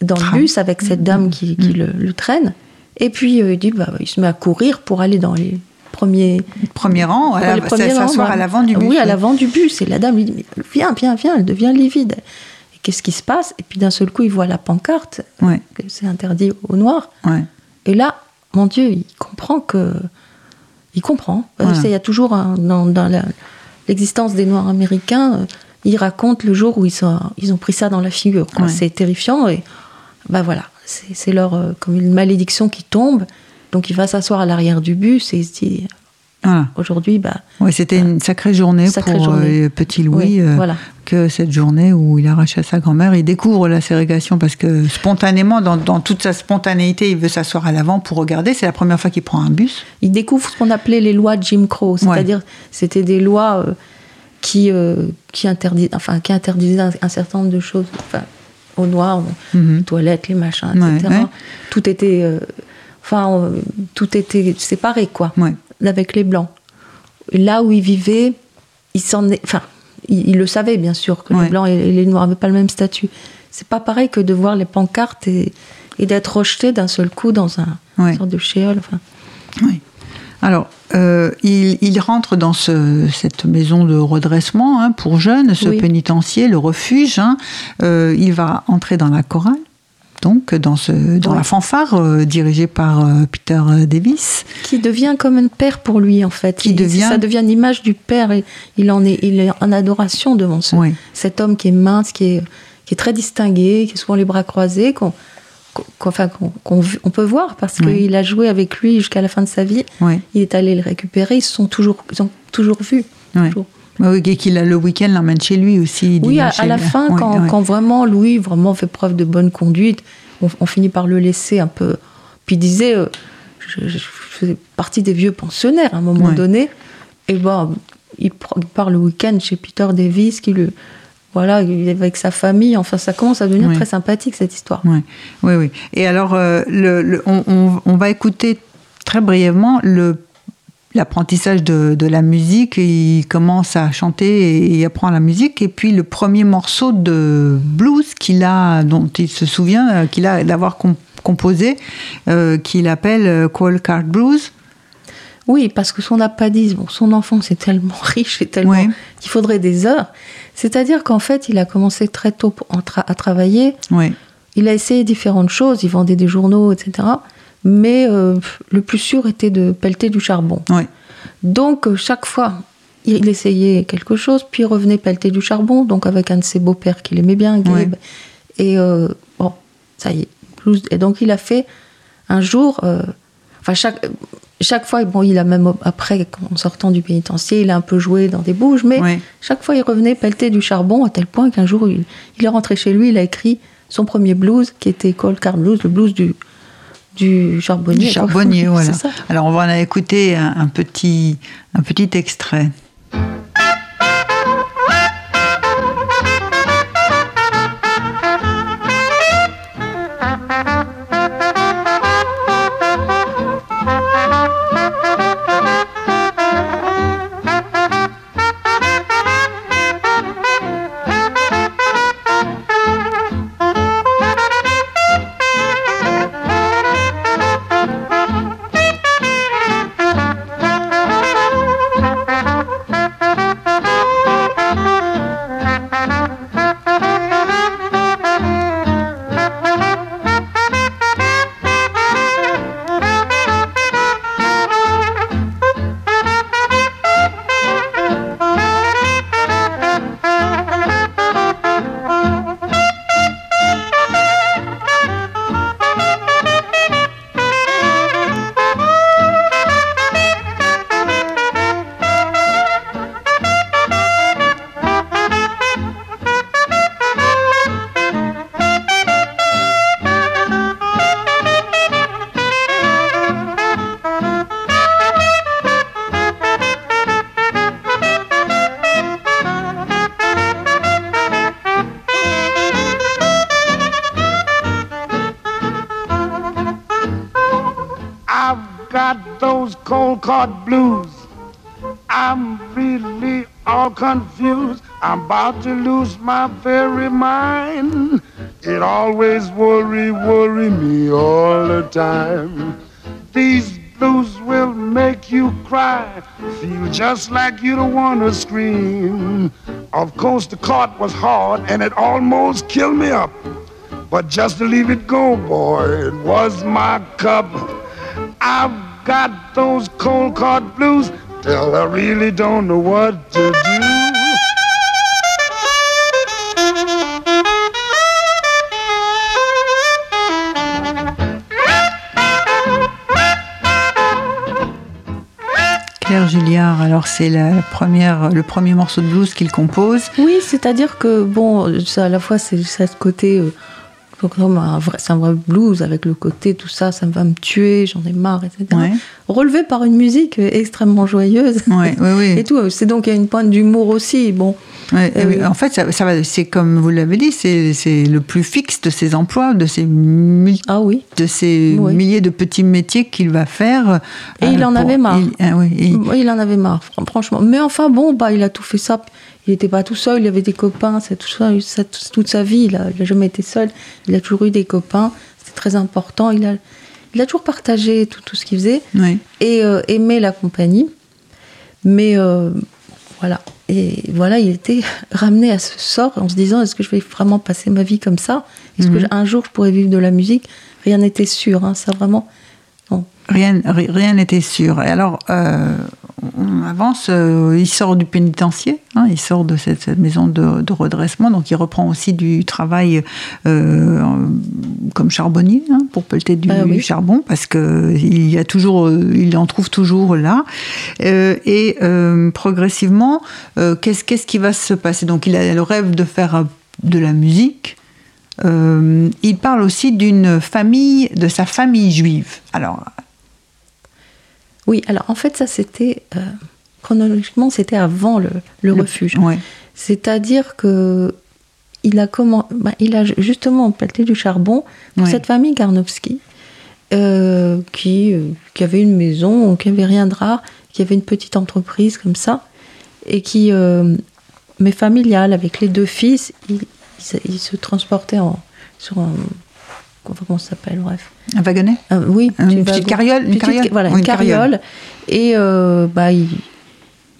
dans le bus avec cette dame qui, qui le, le traîne. Et puis, euh, il dit, bah, il se met à courir pour aller dans les premiers Premier rang, s'asseoir à l'avant du bus. Oui, à l'avant du bus. Et la dame lui dit mais Viens, viens, viens, elle devient livide. Et qu'est-ce qui se passe? Et puis d'un seul coup, il voit la pancarte, Ouais, que c'est interdit aux Noirs. ouais. Et là, mon Dieu, il comprend que. Il comprend. Il y a toujours un- dans, l'existence des Noirs américains, euh, ils racontent le jour où ils, sont, ils ont pris ça dans la figure. C'est terrifiant. Et bah voilà, c'est leur euh, comme une malédiction qui tombe. Donc il va s'asseoir à l'arrière du bus et il se dit Voilà. aujourd'hui, bah, Ouais, c'était une sacrée journée Sacrée pour journée. euh, petit Louis. oui, euh, voilà. que cette journée où il arrache à sa grand-mère, il découvre la ségrégation parce que spontanément, dans, dans toute sa spontanéité, il veut s'asseoir à l'avant pour regarder. C'est la première fois qu'il prend un bus. il découvre ce qu'on appelait les lois Jim Crow, c'est-à-dire c'était des lois euh, qui euh, qui interdisent enfin qui interdisaient un, un certain nombre de choses enfin aux noirs Mhm. les toilettes les machins Ouais, etc ouais. tout était euh, enfin euh, tout était séparé quoi Ouais. avec les blancs là où il vivait il s'en enfin il, il le savait bien sûr que les blancs et, les noirs n'avaient pas le même statut c'est pas pareil que de voir les pancartes et, et d'être rejeté d'un seul coup dans un sorte de enfin Oui. Alors, euh, il, il rentre dans ce- cette maison de redressement hein, pour jeunes, ce Oui. pénitencier, le refuge. hein. Euh, il va entrer dans la chorale, donc dans, ce, dans Oui. la fanfare euh, dirigée par Peter Davis. qui devient comme un père pour lui en fait. Qui Il- devient- ça devient l'image du père et il en est il est en adoration devant ce, Oui. cet homme qui est mince, qui est qui est très distingué, qui a souvent les bras croisés, qu'on qu'on- vu- on peut voir parce Oui. qu'il a joué avec lui jusqu'à la fin de sa vie. Oui. Il est allé le récupérer. Ils se sont toujours ils ont toujours vus. Oui. Toujours. Oui, et qu'il a le week-end l'emmène chez lui aussi. Oui, à, la lui. fin, quand, vraiment Louis vraiment fait preuve de bonne conduite, on, on finit par le laisser un peu. Puis il disait, euh, je, je faisais partie des vieux pensionnaires à un moment donné. Et ben, il, part le week-end chez Peter Davis, qui le, voilà, il est avec sa famille. Enfin, ça commence à devenir Oui. très sympathique cette histoire. Oui, oui, oui. Et alors, euh, le, le- on, on- on va écouter très brièvement le l'apprentissage de, de la musique. Il commence à chanter et il apprend la musique. Et puis le premier morceau de blues qu'il a, dont il se souvient euh, qu'il a d'avoir com- composé, euh, qu'il appelle Cold Card Blues. Oui, parce que son dit, bon, son enfance est tellement *laughs* riche et tellement Oui. qu'il faudrait des heures. C'est-à-dire qu'en fait, il a commencé très tôt tra- à travailler. Il a essayé différentes choses, il vendait des journaux, etc. Mais euh, le plus sûr était de pelleter du charbon. Donc, euh, chaque fois, il essayait quelque chose, puis il revenait pelleter du charbon, donc avec un de ses beaux-pères qu'il aimait bien, Gabe. Ouais. Et euh, bon, ça y est. Et donc, il a fait un jour. euh, Enfin, chaque, chaque fois, bon, il a même, après, en sortant du pénitencier, il a un peu joué dans des bouges, mais chaque fois, il revenait pelleter du charbon, à tel point qu'un jour, il, il est rentré chez lui, il a écrit son premier blues, qui était Cold Card Blues, le blues du, du charbonnier. du charbonnier, *laughs* voilà. Ça. Alors on va en écouter un, un petit, un petit extrait. Card blues. I'm really all confused. I'm about to lose my very mind. It always worry, worry me all the time. These blues will make you cry. Feel just like you don't want to scream. Of course, the cart was hard and it almost killed me up. But just to leave it go, boy, it was my cup. I've got those cold card blues? Till I really don't know what to do. Claire Julliard, alors c'est la première, le premier morceau de blues qu'il compose. Oui, c'est-à-dire que, bon, ça, à la fois, c'est ce côté. Euh, c'est un vrai blues avec le côté tout ça, ça va me tuer, j'en ai marre, etc. Ouais. Relevé par une musique extrêmement joyeuse. Ouais, ouais, *laughs* ouais. Et tout. C'est donc il y a une pointe d'humour aussi. Bon, Euh, En fait, ça, ça va, c'est comme vous l'avez dit, c'est c'est le plus fixe de ses emplois, de ses, ah oui. de ces Oui. milliers de petits métiers qu'il va faire. Et il en avait marre. il- ah oui, et- Oui, il en avait marre, fran- franchement. Mais enfin, bon, bah, il a tout fait ça. Il n'était pas tout seul, il avait des copains, c'est tout ça, ça- toute sa vie. Il n'a jamais été seul. Il a toujours eu des copains. C'était très important. Il a, il a toujours partagé tout, tout ce qu'il faisait oui. et euh, aimait la compagnie. Mais euh, voilà. Et voilà, il était *laughs* ramené à ce sort en se disant est-ce que je vais vraiment passer ma vie comme ça? Est-ce Mhm. que un jour je pourrais vivre de la musique? Rien n'était sûr. hein, ça vraiment. non. Rien ri- rien n'était sûr. Et alors, euh, on avance, euh, il sort du pénitencier, hein, il sort de cette, cette maison de, de redressement, donc il reprend aussi du travail euh, comme charbonnier, hein, pour pelleter du Ah oui. charbon, parce que il y a toujours, euh, il en trouve toujours là. Euh, et euh, progressivement, qu'est-ce qu'est-ce qui va se passer? Donc, il a le rêve de faire de la musique. Il parle aussi d'une famille, de sa famille juive. Alors, Oui, alors en fait, ça c'était. Chronologiquement, c'était avant le, le refuge. ouais. C'est-à-dire que. Il a, comment, bah, il a justement pelleté du charbon pour Ouais. cette famille Karnowski, euh, qui, euh, qui avait une maison, qui avait rien de rare, qui avait une petite entreprise comme ça, et qui, euh, mais familiale, avec les deux fils, il, il se- il se transportait en, sur un. Comment ça s'appelle, bref. Un wagonnet? Oui, Une petit petite carriole, une Petite- carriole? Voilà, Oui, une carriole. carriole. Et euh, bah, ils,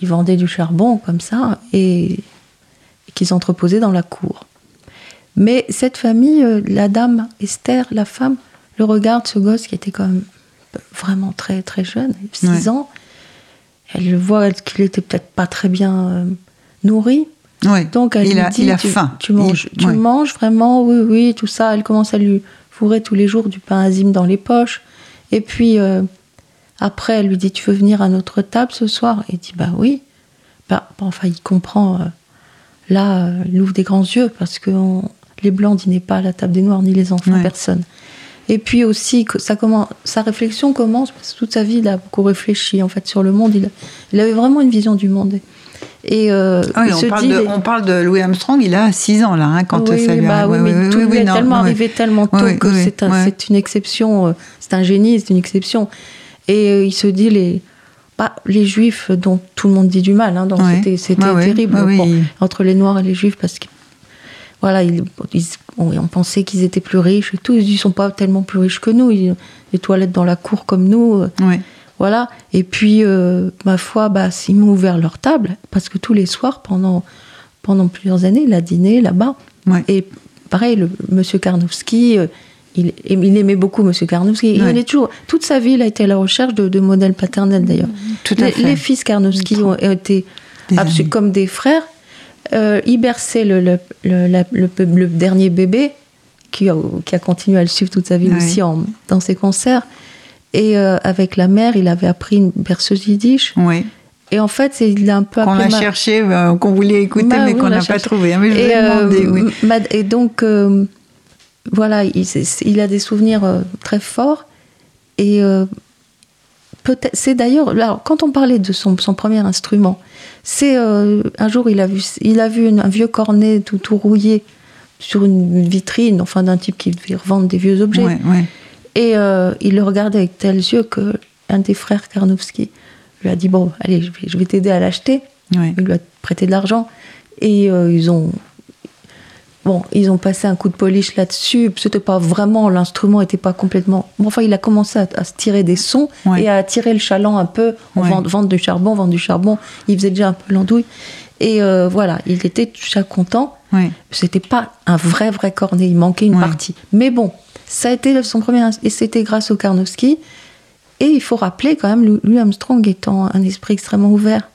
ils vendaient du charbon comme ça et, et qu'ils entreposaient dans la cour. Mais cette famille, euh, la dame Esther, la femme, le regarde, ce gosse qui était quand même vraiment très très jeune, 6 Ouais. ans. Elle le voit qu'il était peut-être pas très bien euh, nourri. Oui, Donc elle il, lui a, dit il a tu, faim. tu manges, Il- tu ouais. manges vraiment, oui, oui, tout ça. Elle commence à lui fourrer tous les jours du pain azime dans les poches. Et puis euh, après, elle lui dit tu veux venir à notre table ce soir? Il dit bah oui. Bah, bah, enfin, il comprend. euh, là, euh, il ouvre des grands yeux parce que on- les blancs dînaient pas à la table des noirs ni les enfants, Ouais. personne. Et puis aussi, ça commence, sa réflexion commence parce que toute sa vie, il a beaucoup réfléchi en fait sur le monde. Il, il avait vraiment une vision du monde. Et euh, Ah oui, on, parle de, les- on parle de Louis Armstrong, il a 6 ans là, hein, quand oui, ça lui bah oui, mais tout lui est tellement arrivé tellement tôt que c'est un- une exception, c'est un génie, c'est une exception. Et euh, il se dit les, bah, les juifs dont tout le monde dit du mal, hein, Ouais. c'était Ouais, terrible ouais, bon, oui. entre les noirs et les juifs parce que voilà, ils, ils- on, pensait qu'ils étaient plus riches et tout. Ils ne sont pas tellement plus riches que nous. Ils, les toilettes dans la cour comme nous. euh, voilà. Et puis, euh, ma foi, bah, ils m'ont ouvert leur table parce que tous les soirs, pendant, pendant plusieurs années, il a dîné là-bas. Et pareil, le, Monsieur Karnowski, euh, il, il aimait beaucoup Monsieur Karnowski. Ouais. Il est toujours, toute sa vie, il a été à la recherche de, de modèles paternels d'ailleurs. Tout à Les, fait. les fils Karnowski ont été Des absolu- amis. comme des frères. Euh, il berçait le, dernier bébé, qui a, qui a continué à le suivre toute sa vie Ouais. aussi en- dans ses concerts. Et euh, avec la mère, il avait appris une berceuse yiddish. Oui. Et en fait, c'est- il a un peu Qu'on a ma- cherché, euh, qu'on voulait écouter, Bah mais oui, qu'on n'a pas trouvé. hein, mais je et, vous ai euh, demandé, oui. ma- et donc, euh, voilà, il, a des souvenirs euh, très forts. Et euh, peut-être, c'est d'ailleurs, quand on parlait de son, son premier instrument, c'est euh, un jour, il a vu, il a vu une- un vieux cornet tout, tout rouillé sur une vitrine, enfin d'un type qui devait revendre des vieux objets. Ouais, ouais. Et il le regardait avec tels yeux que un des frères Karnowski lui a dit bon, allez, je vais, je vais t'aider à l'acheter. Ouais. Il lui a prêté de l'argent et ils ont bon, ils ont passé un coup de polish là-dessus. C'était pas vraiment l'instrument était pas complètement. Bon, enfin, il a commencé à, à se tirer des sons Ouais. et à tirer le chaland un peu, Ouais. vendre, vendre du charbon, vendre du charbon. Il faisait déjà un peu l'andouille et euh, voilà, il était déjà content. Ouais. C'était pas un vrai vrai cornet, il manquait une partie. Mais bon, ça a été son premier et c'était grâce au Karnowski. Et il faut rappeler quand même, Lou- Louis Armstrong étant un esprit extrêmement ouvert,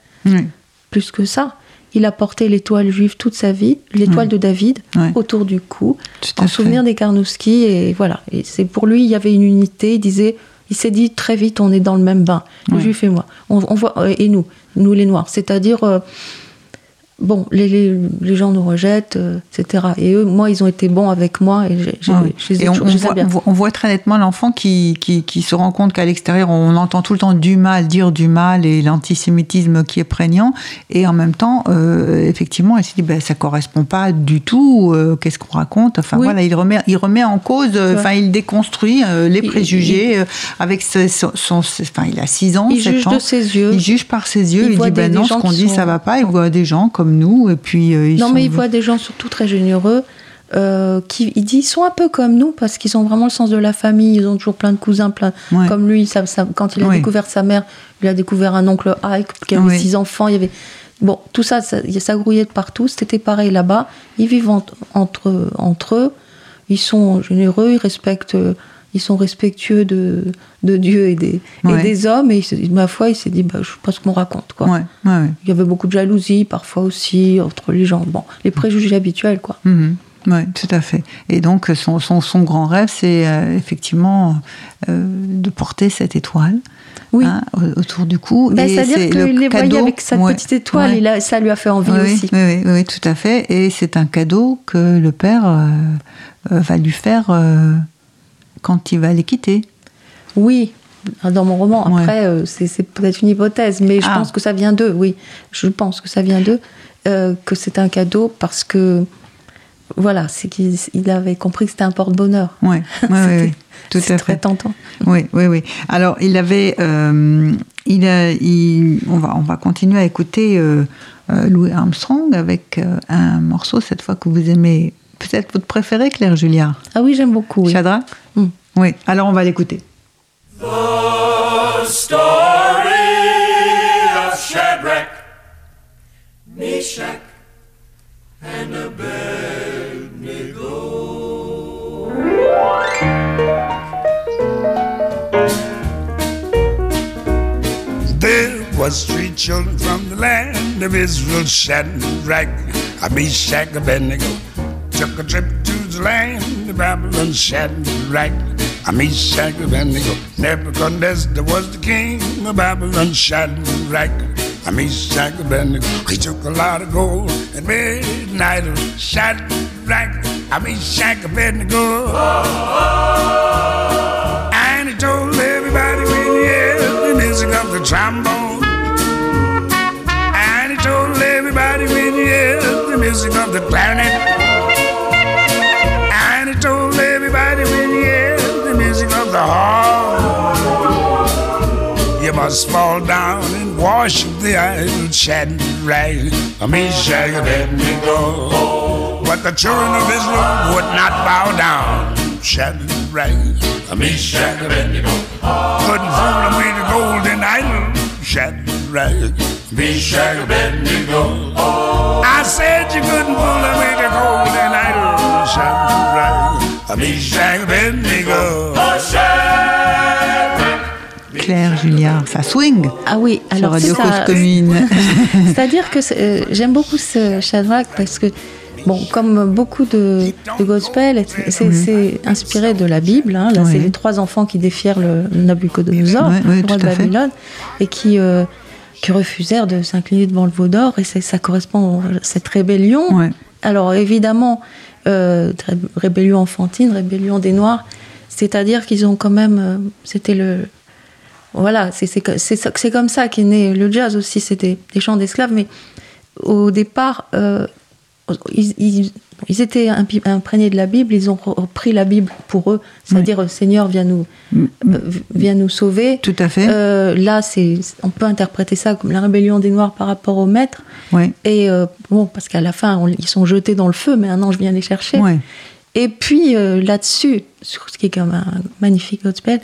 plus que ça, il a porté l'étoile juive toute sa vie, l'étoile de David, Ouais. autour du cou, en souvenir des Karnowski. Et voilà. Et c'est pour lui, il y avait une unité. Il disait, il s'est dit très vite, on est dans le même bain, les Ouais. juifs et moi. On, on voit euh, et nous, nous les noirs. C'est-à-dire. euh, Bon, les, les, les gens nous rejettent, euh, etc. Et eux, moi, ils ont été bons avec moi et j'ai- Et on, voit, bien. on voit- on voit très nettement l'enfant qui, qui, qui se rend compte qu'à l'extérieur, on entend tout le temps du mal, dire du mal et l'antisémitisme qui est prégnant. Et en même temps, euh, effectivement, il se dit, ben, ça correspond pas du tout. euh, Qu'est-ce qu'on raconte? Enfin Oui. voilà, il remet, il remet en cause, enfin, il déconstruit les Il- préjugés euh, avec son, son- enfin, il a 6 ans, Il 7 juge ans. de ses yeux. Il juge par ses yeux. Il Il, dit, ben non, ce qu'on dit, sont- ça va pas. Il voit des gens comme nous, et puis euh, ils Non, sont- mais il voit des gens surtout très généreux. euh, qui, il dit, ils sont un peu comme nous parce qu'ils ont vraiment le sens de la famille. Ils ont toujours plein de cousins, plein. Ouais. Comme lui, ça, ça- quand il a découvert sa mère, il a découvert un oncle Ike qui avait six enfants. Il y avait bon, tout ça, ça, ça grouillait de partout. C'était pareil là-bas. Ils vivent en- entre entre eux. Ils sont généreux. Ils respectent. Ils sont respectueux de, de Dieu et des, et Ouais. des hommes. Et il ma foi, il s'est dit, bah, je sais pas ce qu'on raconte. Quoi. Ouais, ouais, ouais. Il y avait beaucoup de jalousie parfois aussi entre les gens. Bon, les préjugés habituels, quoi. Mhm. Oui, tout à fait. Et donc, son, son, son grand rêve, c'est euh, effectivement euh, de porter cette étoile Oui. hein, au- autour du cou. Ben, Et C'est-à-dire c'est qu'il le les voyait avec ouais, petite étoile, ouais. ça lui a fait envie Oui, aussi. Oui, tout à fait. Et c'est un cadeau que le père euh, va lui faire quand il va les quitter. Oui, dans mon roman. Après, euh, c'est peut-être une hypothèse, mais je Ah. pense que ça vient d'eux, oui. Je pense que ça vient d'eux, euh, que c'est un cadeau parce que, voilà, c'est qu'il il avait compris que c'était un porte-bonheur. Oui, oui, oui, oui, tout C'est à très fait. tentant. Oui, oui, oui. Alors, il avait, euh, il a, il- on va, on va continuer à écouter euh, Louis Armstrong avec un morceau cette fois que vous aimez, peut-être votre préféré, Claire Julia, Ah oui, j'aime beaucoup. Oui. Shadrach. Mm. Oui. Alors, on va l'écouter. The story of Shadrach, Meshach, and Abednego. There was three children from the land of Israel, Shadrach, Meshach, Abednego. Took a trip to the land of Babylon, Shadrach, Meshach, Abednego. Nebuchadnezzar was the king of Babylon, Shadrach, Meshach, Abednego. He took a lot of gold and midnight of Shadrach, Meshach, Abednego. And he told everybody when he heard the music of the trombone. And he told everybody when he heard the music of the clarinet. You must fall down and worship the idol Shadrach, Meshach, Abednego. But the children of Israel would not bow down. Shadrach, Meshach, Abednego. Couldn't fool them with the golden idol. Shadrach, Meshach, Abednego. I said you couldn't fool them with the golden idol. Shadrach, Meshach, Abednego. Claire Julia, ça swing Ah oui, alors Radio ça- Cause Commune. *laughs* C'est-à-dire que euh, j'aime beaucoup ce Shadrach parce que, bon, comme beaucoup de, de gospel, c'est- c'est inspiré de la Bible. hein. Là, Oui. c'est les trois enfants qui défièrent le Nabucodonosor, Oui, oui, le roi de fait. Babylone, et qui, euh, qui refusèrent de s'incliner devant le veau d'or. Et ça correspond à cette rébellion. Alors évidemment, euh, ré- rébellion enfantine, rébellion des Noirs, c'est-à-dire qu'ils ont quand même, c'était le, voilà, c'est comme ça qu'est né le jazz aussi, c'était des chants d'esclaves, mais au départ, euh, ils, ils- ils étaient imprégnés de la Bible, ils ont repris la Bible pour eux, c'est-à-dire euh, Seigneur viens nous euh, viens nous sauver. Tout à fait. Euh, là, c'est on peut interpréter ça comme la rébellion des Noirs par rapport au maître. Ouais. Et euh, bon, parce qu'à la fin, on- ils sont jetés dans le feu, mais un ange vient les chercher. Ouais. Et puis euh, là-dessus, sur ce qui est comme un magnifique gospel,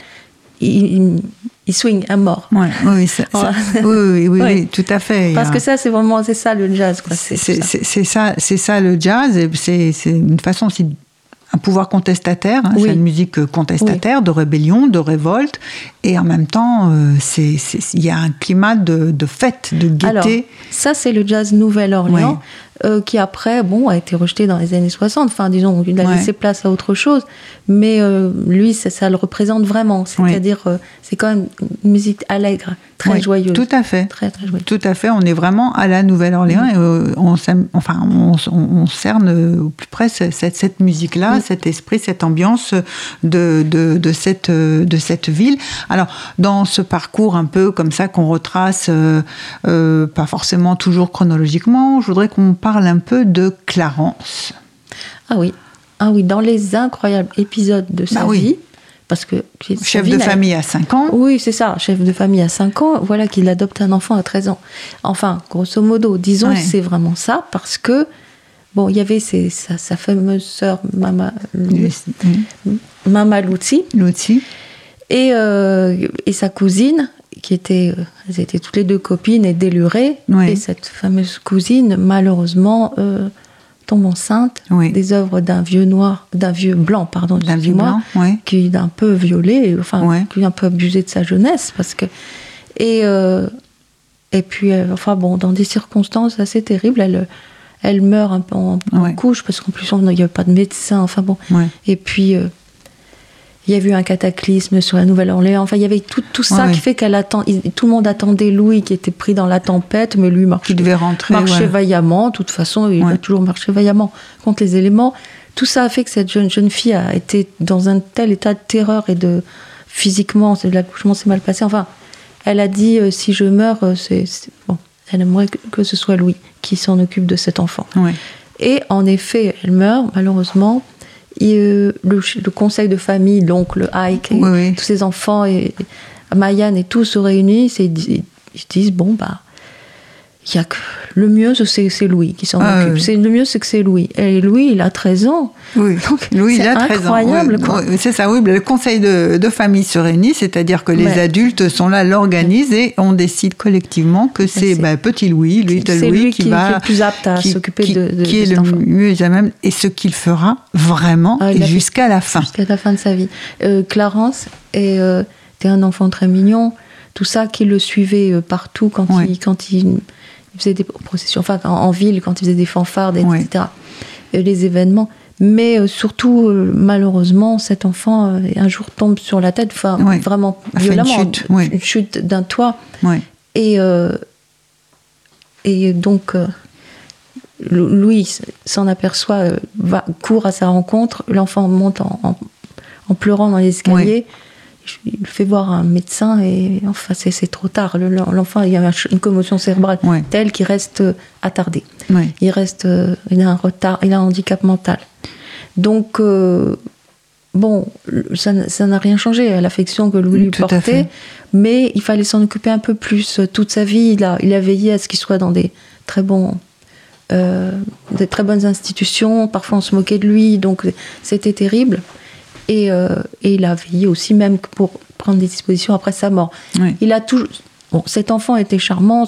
il, il, swing à mort. Ouais, oui, oui, ça- ça- oui, oui, oui, oui, *laughs* Oui. tout à fait. Parce que ça, c'est vraiment c'est ça le jazz. c'est ça. c'est- ça, le jazz. C'est une façon aussi un pouvoir contestataire, hein, c'est une musique euh, contestataire, de rébellion, de révolte, et en même temps, euh, il y a un climat de, de fête, de gaieté. Alors, ça, c'est le jazz Nouvelle-Orléans, euh, qui après, bon, a été rejeté dans les années 60. Enfin, disons, il a Ouais. laissé place à autre chose. Mais euh, lui, ça, ça le représente vraiment. C'est-à-dire, euh, c'est quand même une musique allègre, très joyeuse. Tout à fait. Très, très joyeuse. Tout à fait, on est vraiment à la Nouvelle-Orléans et euh, on, enfin, on, cerne euh, au plus près ce- cette, cette musique-là, cet esprit, cette ambiance de, de, de cette, euh, de cette ville. Alors, dans ce parcours un peu comme ça qu'on retrace, euh, euh, pas forcément toujours chronologiquement, je voudrais qu'on parle un peu de Clarence. Ah oui. Ah oui, dans les incroyables épisodes de sa Bah oui. Parce que Chef de famille à 5 ans. Oui, c'est ça, chef de famille à 5 ans, voilà qu'il adopte un enfant à 13 ans. Enfin, grosso modo, disons Ouais. que c'est vraiment ça, parce que, bon, il y avait ses- sa, sa fameuse sœur, Mama, Mama Luzi, L'outil. et, euh, et sa cousine, qui était, euh, elles étaient toutes les deux copines et délurées. Ouais. Et cette fameuse cousine, malheureusement, euh, tombe enceinte Oui. des œuvres d'un vieux noir, d'un vieux blanc, pardon, D'un vieux blanc, ouais. qui est un peu violé, enfin, Ouais. qui est un peu abusé de sa jeunesse, parce que et euh, et puis, euh, enfin bon, dans des circonstances assez terribles, elle elle meurt un peu en, en couche parce qu'en plus il n'y avait pas de médecin, enfin bon. Et puis, euh, il y a eu un cataclysme sur la Nouvelle-Orléans. Enfin, il y avait tout, tout ça Ouais, qui ouais. fait qu'elle attend. Tout le monde attendait Louis qui était pris dans la tempête, mais lui marchait, devait rentrer. marchait ouais. vaillamment. De toute façon, il a toujours marché vaillamment contre les éléments. Tout ça a fait que cette jeune, jeune fille a été dans un tel état de terreur et de physiquement, c'est- l'accouchement s'est mal passé. Enfin, elle a dit euh, si je meurs, euh, c'est bon. Elle aimerait que, que ce soit Louis qui s'en occupe de cet enfant. Et en effet, elle meurt, malheureusement. Et, euh, le, le conseil de famille, l'oncle Ike, Oui, oui. tous ses enfants, et Mayan et tout se réunissent et ils ils se disent bon, bah, y a que le mieux, c'est c'est Louis qui s'en Ah, occupe. oui. C'est Le mieux, c'est que c'est Louis. Et Louis, il a 13 ans. Oui, Donc, Louis, il a 13 incroyable, ans. Oui, c'est ça, oui. Le conseil de, de famille se réunit, c'est-à-dire que les Ouais. adultes sont là, l'organisent et on décide collectivement que c'est bah, petit Louis, C'est Louis, lui qui, qui, va. qui est le plus apte à s'occuper de, de, qui est le mieux à même et ce qu'il fera vraiment Ah, jusqu'à la fin. Jusqu'à la fin de sa vie. Euh, Clarence est, euh, était un enfant très mignon, tout ça, qui le suivait euh, partout quand, Ouais. il, quand il, il faisait des processions, enfin en, en ville, quand il faisait des fanfares, Ouais. etc. Les événements. Mais euh, surtout, euh, malheureusement, cet enfant euh, un jour tombe sur la tête, enfin Ouais. vraiment une violemment, chute, ouais. une chute d'un toit. Et, euh, et donc, euh, Lou- Louis s'en aperçoit, va, court à sa rencontre. L'enfant monte en, en- en pleurant dans l'escalier. Il le fait voir un médecin et enfin, c'est trop tard. Le- L'enfant, il y a une commotion cérébrale Ouais. telle qu'il reste euh, attardé. Ouais. Il reste, euh, il a un retard, il a un handicap mental. Donc, euh, bon, ça n'a rien changé à l'affection que Louis lui Tout portait, mais il fallait s'en occuper un peu plus. Toute sa vie, il a, il a veillé à ce qu'il soit dans des très bons, euh, des très bonnes institutions. Parfois, on se moquait de lui, donc c'était terrible. Et, euh, et il a veillé aussi même pour prendre des dispositions après sa mort. Il a toujours. Bon, cet enfant était charmant,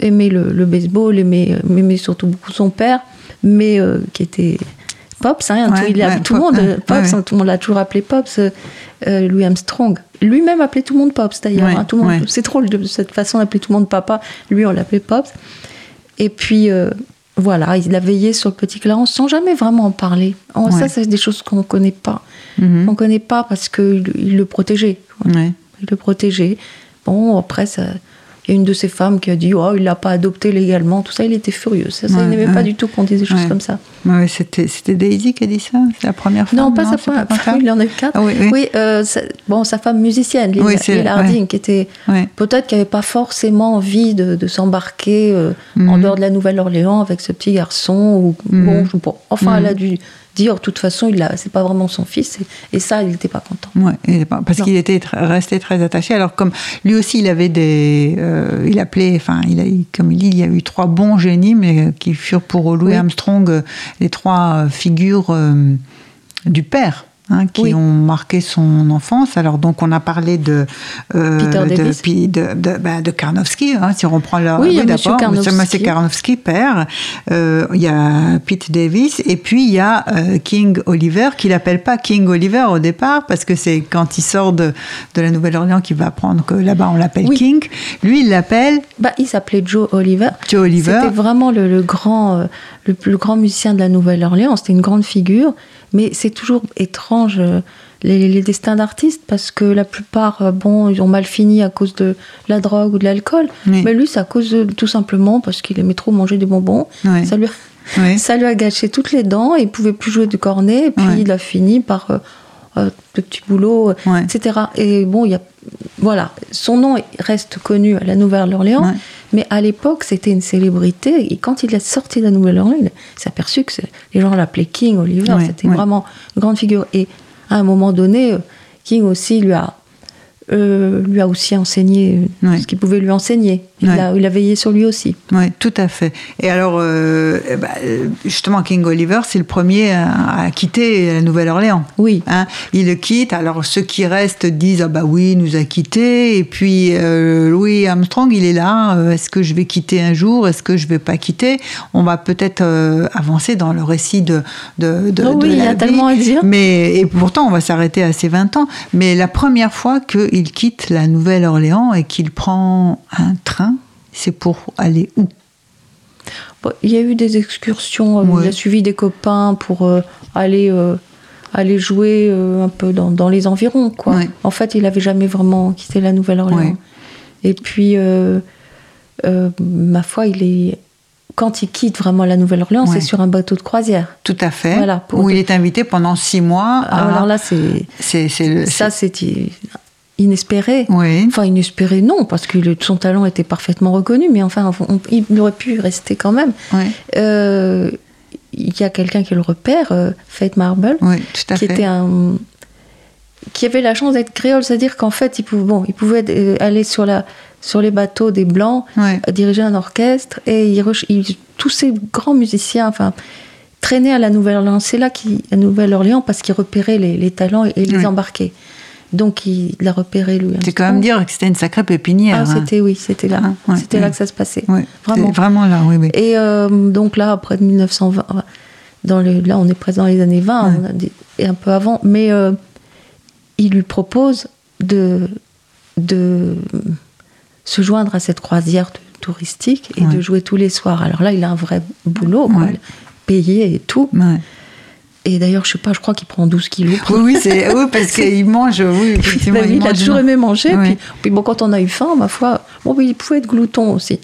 aimait le, le baseball, aimait, aimait surtout beaucoup son père, mais euh, qui était Pops. Hein, Ouais, tout, il a- ouais, tout le Pop, monde, euh, Pops, ouais, hein, tout le monde l'a toujours appelé Pops. euh, Louis Armstrong. Lui-même appelait tout le monde Pops d'ailleurs. Hein, tout le monde- ouais. C'est drôle de cette façon d'appeler tout le monde papa. Lui, on l'appelait Pops. Et puis. euh, voilà, il a veillé sur le petit Clarence sans jamais vraiment en parler. Oh, Ça, c'est des choses qu'on ne connaît pas. Mhm. On ne connaît pas parce qu'il il le protégeait. Ouais. Il le protégeait. Bon, après, ça, il y a une de ces femmes qui a dit oh il l'a pas adopté légalement tout ça il était furieux ça, ça, Ouais, il n'aimait ouais. pas du tout qu'on dise des choses Ouais. comme ça c'était, Daisy qui a dit ça? C'est la première femme non pas sa femme *laughs* il en a eu quatre Ah oui, oui. euh, sa- bon sa femme musicienne Lila, Oui, Lila Harding qui était peut-être qu'elle n'avait pas forcément envie de, de s'embarquer euh, en Mhm. dehors de la Nouvelle-Orléans avec ce petit garçon ou Mhm. bon, je pas. enfin Mhm. elle a dû dire de toute façon il c'est pas vraiment son fils et, et ça il n'était pas content Ouais, parce qu'il était resté très attaché. Alors comme lui aussi, il avait des, euh, il appelait, enfin, il a, comme il dit, il y a eu trois bons génies, mais euh, qui furent pour Louis Oui. Armstrong euh, les trois figures euh, du père. Hein, qui Oui. ont marqué son enfance. Alors donc on a parlé de euh, Peter de, Davis. puis de, de, bah, de Karnowski, hein, si on reprend leur Oui, Monsieur d'accord, Karnowski. Karnowski père. Euh, il y a Pete Davis et puis il y a euh, King Oliver qui l'appelle pas King Oliver au départ parce que c'est quand il sort de, de la Nouvelle-Orléans qu'il va apprendre que là-bas on l'appelle Oui. King. Lui il l'appelle bah, il s'appelait Joe Oliver Joe Oliver. C'était vraiment le, le grand, euh, le plus grand musicien de la Nouvelle-Orléans. C'était une grande figure. Mais c'est toujours étrange euh, les, les destins d'artistes parce que la plupart, euh, bon, ils ont mal fini à cause de la drogue ou de l'alcool. Oui. Mais lui, c'est à cause de, tout simplement parce qu'il aimait trop manger des bonbons. Oui. Ça lui, Oui. *laughs* ça lui a gâché toutes les dents. Et il pouvait plus jouer du cornet. Et puis il a fini par euh, euh, de petits boulots, euh, etc. Et bon, il y a, voilà, son nom reste connu à la Nouvelle-Orléans. Ouais. Mais à l'époque, c'était une célébrité. Et quand il est sorti de la Nouvelle-Orléans, il s'est aperçu que les gens l'appelaient King Oliver. Ouais, c'était ouais. vraiment une grande figure. Et à un moment donné, euh, King aussi lui a, euh, lui a aussi enseigné euh, ce qu'il pouvait lui enseigner. Il, Ouais. a, il a veillé sur lui aussi. Oui, tout à fait. Et alors, euh, eh ben, euh, justement, King Oliver, c'est le premier à, à quitter la Nouvelle-Orléans. Oui. Hein, il le quitte. Alors, ceux qui restent disent Ah, bah oui, il nous a quittés. Et puis, euh, Louis Armstrong, il est là. Est-ce que je vais quitter un jour? Est-ce que je vais pas quitter? On va peut-être euh, avancer dans le récit de, de, de, Oh de oui, il y a vie. tellement à dire. Mais, et pourtant, on va s'arrêter à ses 20 ans. Mais la première fois qu'il quitte la Nouvelle-Orléans et qu'il prend un train, c'est pour aller où? Bon, il y a eu des excursions. euh, Ouais. Il a suivi des copains pour euh, aller, euh, aller jouer euh, un peu dans, dans les environs. Quoi. Ouais. En fait, il n'avait jamais vraiment quitté la Nouvelle-Orléans. Ouais. Et puis, ma foi, il est... quand il quitte vraiment la Nouvelle-Orléans, Ouais. c'est sur un bateau de croisière. Tout à fait. Voilà, pour- où il est invité pendant six mois. à- Ah, Alors là, c'est ça, c'est inespéré. Oui. Enfin, inespéré, non, parce que son talent était parfaitement reconnu, mais enfin, on- il aurait pu rester quand même. Oui, Euh, Il y a quelqu'un qui le repère, euh, Faith Marble, oui, qui fait. était un qui avait la chance d'être créole, c'est-à-dire qu'en fait, il pouvait, bon, il pouvait euh, aller sur la sur les bateaux des blancs, Ouais. diriger un orchestre, et il, re- il- tous ces grands musiciens, enfin, traînaient à la Nouvelle-Orléans. C'est là qu'il à Nouvelle-Orléans parce qu'il repérait les, les talents et, les Oui. embarquait. Donc il l'a repéré lui. C'est quand même dire que c'était une sacrée pépinière. Ah, hein. c'était oui, c'était là, Ah, ouais, c'était là que ça se passait. Vraiment. là, oui, oui. Et euh, donc là, après 1920, dans le, là on est présent dans les années 20, Ouais. on a dit- et un peu avant, mais euh, il lui propose de, de se joindre à cette croisière touristique et de jouer tous les soirs. Alors là, il a un vrai boulot, quoi, payé et tout. Et d'ailleurs, je sais pas, je crois qu'il prend 12 kilos. Oui, oui, c'est, oui, parce *laughs* qu'il mange, oui, *laughs* effectivement. Bah il a toujours aimé manger. Oui. Puis, puis bon, quand on a eu faim, ma foi, bon, mais il pouvait être glouton aussi.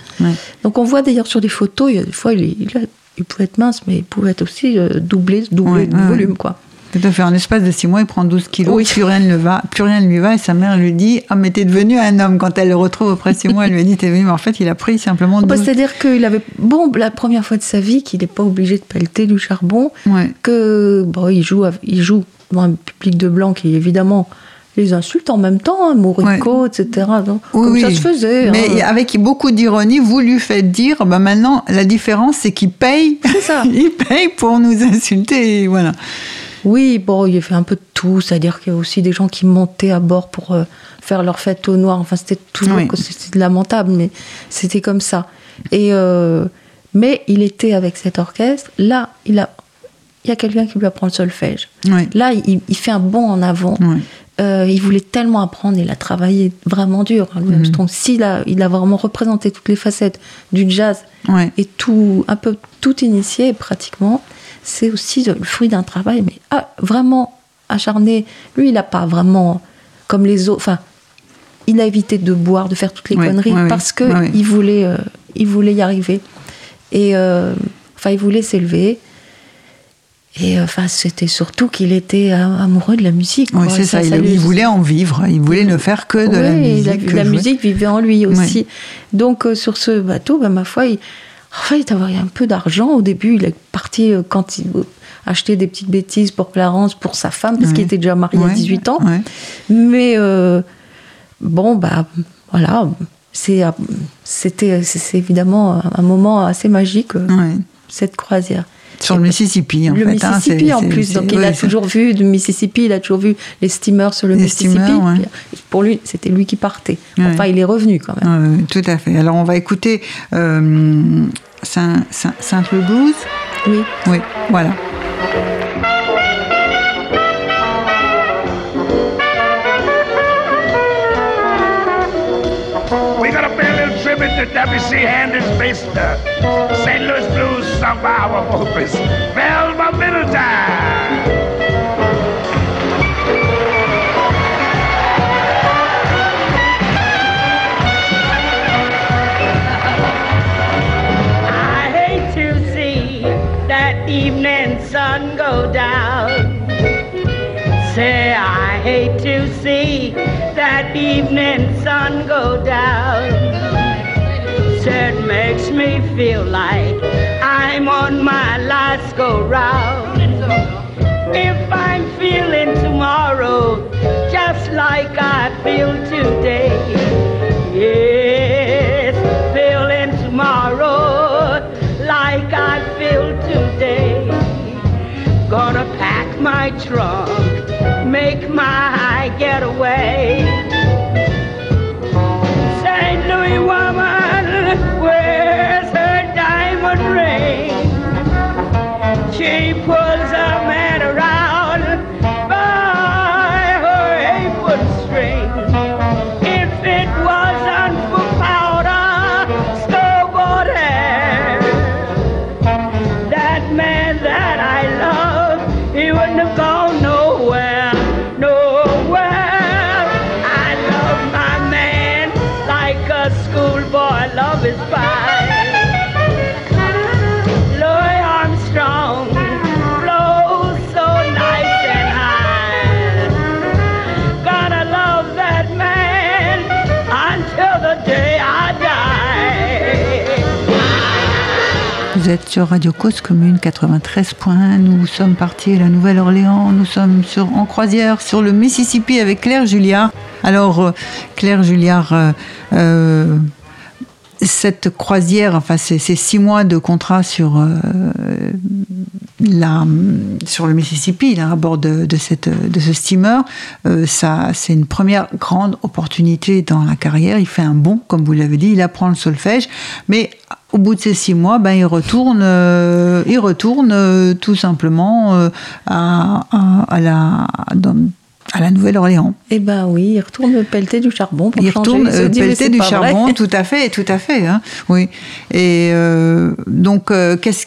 Donc on voit d'ailleurs sur des photos, il y a des fois, il, est- il a- il pouvait être mince, mais il pouvait être aussi euh, doublé, doublé de volume, quoi. Tout à fait. En espace de six mois, il prend 12 kilos. Oui. Plus rien ne va, plus rien ne lui va. Et sa mère lui dit, ah, mais t'es devenu un homme. Quand elle le retrouve après six mois, elle lui dit, t'es venu. Mais en fait, il a pris simplement Bah, 12 C'est-à-dire qu'il avait, bon, la première fois de sa vie, qu'il n'est pas obligé de pelleter du charbon, Ouais. que, bon, il joue, il joue devant un public de blancs qui, évidemment, les insulte en même temps, hein, Morico, etc. Donc, Oui, comme oui. ça se faisait. Mais hein. avec beaucoup d'ironie, vous lui faites dire, bah maintenant, la différence, c'est qu'il paye. C'est ça. *laughs* il paye pour nous insulter. et Voilà. Oui, bon, il a fait un peu de tout, c'est-à-dire qu'il y a aussi des gens qui montaient à bord pour euh, faire leur fête au noir. Enfin, c'était toujours Oui. que c'était lamentable, mais c'était comme ça. Et euh, mais il était avec cet orchestre. Là, il a, il y a quelqu'un qui lui apprend le solfège. Oui. Là, il, il fait un bond en avant. Oui. Euh, il voulait tellement apprendre, il a travaillé vraiment dur. hein, Louis Mhm. Armstrong. S'il a, il a vraiment représenté toutes les facettes du jazz et tout, un peu tout initié pratiquement, c'est aussi le fruit d'un travail, mais ah, vraiment acharné. Lui, il n'a pas vraiment, comme les autres, enfin, il a évité de boire, de faire toutes les Ouais, conneries ouais, parce que Ouais, il voulait, euh, il voulait y arriver. Et euh, enfin, il voulait s'élever. Et euh, enfin, c'était surtout qu'il était amoureux de la musique. Oui, c'est ça. Il, lui- il voulait en vivre. Il voulait ne faire que de la musique. La, musique vivait en lui aussi. Donc euh, sur ce bateau, bah, ma foi, il, il avait un peu d'argent. Au début, il est parti euh, quand il achetait des petites bêtises pour Clarence, pour sa femme, parce Ouais. qu'il était déjà marié à Ouais, 18 ans. ouais. Mais euh, bon, bah voilà, c'est, euh, c'était, évidemment un- moment assez magique, cette croisière. Sur le Mississippi, en le fait. hein, Mississippi en plus, donc il ouais, a toujours vu du Mississippi, il a toujours vu les steamers sur le Les Mississippi. steamers, ouais. Puis, Pour lui, c'était lui qui partait. Ouais. Enfin, il est revenu quand même. Tout à fait. Alors, on va écouter euh, Saint, Saint, Saint Louis Blues. Oui. Oui, voilà. To W.C. Handy's based uh, the St. Louis Blues sung by our vocalist, Velma Middleton. I hate to see that evening sun go down. Say, I hate to see that evening sun go down. Makes me feel like I'm on my last go round. If I'm feeling tomorrow just like I feel today, yes, feeling tomorrow like I feel today. Gonna pack my trunk, make my getaway. Sur Radio Cause Commune 93.1. Nous sommes partis à la Nouvelle-Orléans. Nous sommes en croisière sur le Mississippi avec Claire Julliard. Alors, euh, Claire Julliard, euh, euh, cette croisière, enfin, ces, ces six mois de contrat sur, euh, la, sur le Mississippi, là, à bord de, de, cette, de ce steamer, euh, ça, c'est une première grande opportunité dans la carrière. Il fait un bond, comme vous l'avez dit, il apprend le solfège, mais au bout de ces six mois, ben, il retourne, euh, il retourne euh, tout simplement euh, à, à, à la, dans- à la Nouvelle-Orléans. Eh ben oui, il retourne pelleter du charbon pour Il retourne euh, pelleter du vrai. charbon, tout à fait, tout à fait. hein, oui. Et euh, donc, euh, qu'est-ce,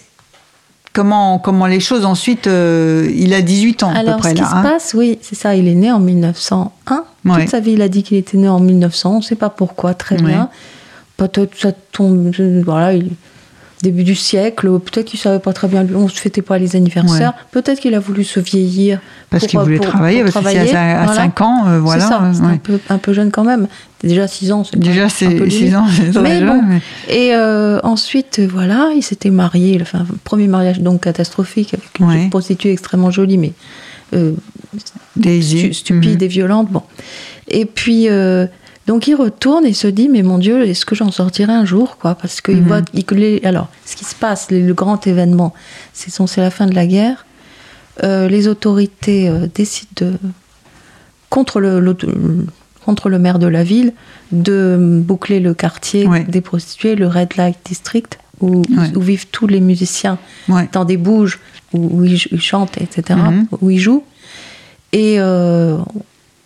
comment, comment les choses ensuite Il a 18 ans à Alors, peu près ce qui là. se hein. passe, oui, c'est ça, il est né en 1901. Ouais. Toute sa vie, il a dit qu'il était né en 1900. On ne sait pas pourquoi, très Ouais. bien. Peut-être ça tombe, voilà, il- début du siècle, peut-être qu'il savait pas très bien, on ne fêtait pas les anniversaires. Peut-être qu'il a voulu se vieillir. Parce qu'il voulait pour- travailler, pour parce travailler, à, voilà. 5 ans, euh, voilà. c'est ça, c'est ouais. un, peu, un peu jeune quand même. Déjà 6 ans, c'est Déjà, c'est peu 6 limite. ans, c'est très Mais jeune, bon, mais- et euh, ensuite, voilà, il s'était marié, enfin, premier mariage donc catastrophique avec une Ouais. prostituée extrêmement jolie, mais euh, stu- stupide Mhm. et violente. Bon. Et puis, donc il retourne et se dit, mais mon Dieu, est-ce que j'en sortirai un jour quoi? Parce qu'il Mhm. voit. il- que les- alors, ce qui se passe, le, le grand événement, c'est c'est la fin de la guerre. Euh, les autorités euh, décident de, contre le, contre le maire de la ville de boucler le quartier Ouais. des prostituées, le Red Light District, où, Ouais. où vivent tous les musiciens Ouais. dans des bouges où, où ils, ils chantent, etc., Mhm. où ils jouent. Et euh,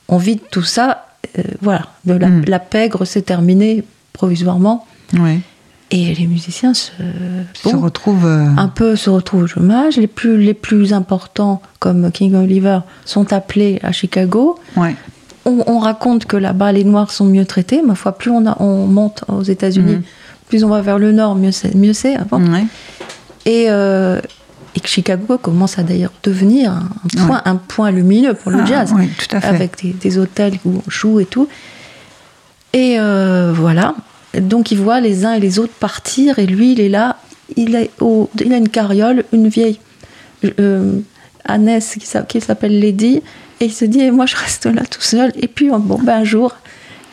on vide tout ça. Euh, voilà, de la, la pègre s'est terminée provisoirement. Ouais. Et les musiciens se, Se bon, retrouve. euh, un peu se retrouvent au chômage. Les plus, les plus importants, comme King Oliver, sont appelés à Chicago. ouais. on, on raconte que là-bas les Noirs sont mieux traités. Ma foi, plus on, a- on monte aux États-Unis, Mhm. plus on va vers le Nord, mieux c'est. Mieux c'est. Ouais. Et, euh, et que Chicago commence à d'ailleurs devenir un, un point, un point lumineux pour le Ah, jazz, oui, tout à fait. avec des, des hôtels où on joue et tout. Et euh, voilà. Donc il voit les uns et les autres partir, et lui, il est là. Il, est au- il a une carriole, une vieille euh, Annès qui s'a- qui s'appelle Lady, et il se dit, et moi je reste là tout seul. Et puis bon, ben, un jour,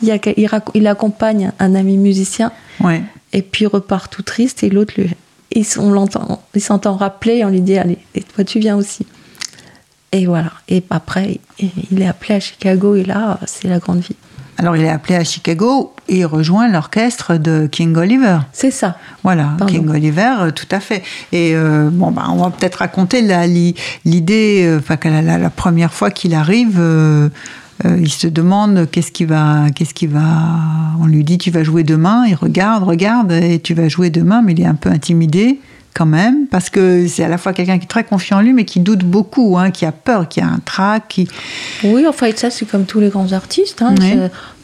il, y a, il, rac- il accompagne un ami musicien Ouais. et puis il repart tout triste et l'autre lui on l'entend il s'entend rappeler on lui dit allez et toi tu viens aussi et voilà et après il est appelé à Chicago et là c'est la grande vie Alors il est appelé à Chicago et il rejoint l'orchestre de King Oliver. c'est ça Voilà, Pardon. King Oliver, euh, tout à fait. Et euh, bon, bah, on va peut-être raconter l'idée, euh, enfin, la, la- la première fois qu'il arrive, euh, euh, il se demande qu'est-ce qui va, qu'est-ce qui va. On lui dit tu vas jouer demain, il regarde, regarde, et tu vas jouer demain, mais il est un peu intimidé quand même, parce que c'est à la fois quelqu'un qui est très confiant en lui, mais qui doute beaucoup, hein, qui a peur, qui a un trac, qui. oui enfin ça c'est comme tous les grands artistes hein, Oui.